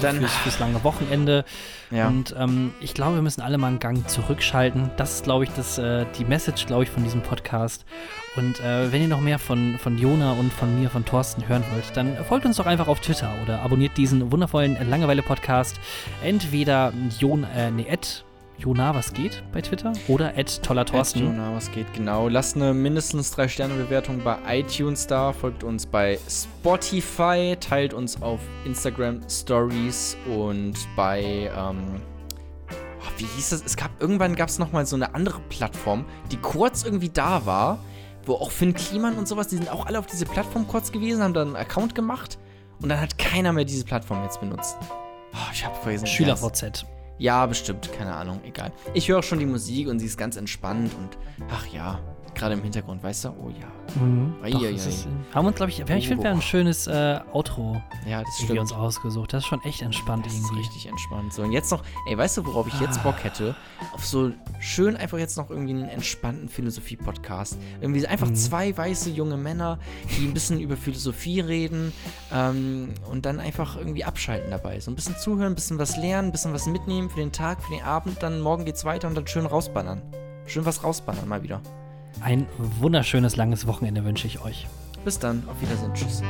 A: Dann fürs, fürs, lange Wochenende. Ja. Und ähm, ich glaube, wir müssen alle mal einen Gang zurückschalten. Das ist, glaube ich, das, äh, die Message, glaube ich, von diesem Podcast. Und äh, wenn ihr noch mehr von, von Jona und von mir, von Thorsten hören wollt, dann folgt uns doch einfach auf Twitter oder abonniert diesen wundervollen Langeweile-Podcast. Entweder Jon, äh, nee, Jona, was geht bei Twitter oder at toller Thorsten.
B: Jona, was geht, genau. Lasst eine mindestens 3-Sterne-Bewertung bei iTunes da, folgt uns bei Spotify, teilt uns auf Instagram Stories und bei, ähm, oh, wie hieß das? Es gab, irgendwann gab es nochmal so eine andere Plattform, die kurz irgendwie da war, wo auch Finn Kliman und sowas, die sind auch alle auf diese Plattform kurz gewesen, haben dann einen Account gemacht und dann hat keiner mehr diese Plattform jetzt benutzt.
A: Oh, ich habe vergessen. SchülerVZ.
B: Ja, bestimmt, keine Ahnung, egal. Ich höre schon die Musik und sie ist ganz entspannt und ach ja, gerade im Hintergrund, weißt du? Oh ja.
A: Mhm. Ei, Doch, ei, ei. haben uns, glaube ich, ich finde, wir ein schönes äh, Outro
B: ja, das stimmt.
A: uns ausgesucht. Das ist schon echt entspannt
B: das
A: irgendwie.
B: Ist richtig entspannt. So, und jetzt noch, ey, weißt du, worauf ich jetzt Bock hätte? Auf so schön einfach jetzt noch irgendwie einen entspannten Philosophie-Podcast. Irgendwie einfach mhm. zwei weiße junge Männer, die ein bisschen <laughs> über Philosophie reden ähm, und dann einfach irgendwie abschalten dabei. So ein bisschen zuhören, ein bisschen was lernen, ein bisschen was mitnehmen für den Tag, für den Abend, dann morgen geht's weiter und dann schön rausballern. Schön was rausballern mal wieder.
A: Ein wunderschönes langes Wochenende wünsche ich euch.
B: Bis dann, auf Wiedersehen, tschüss.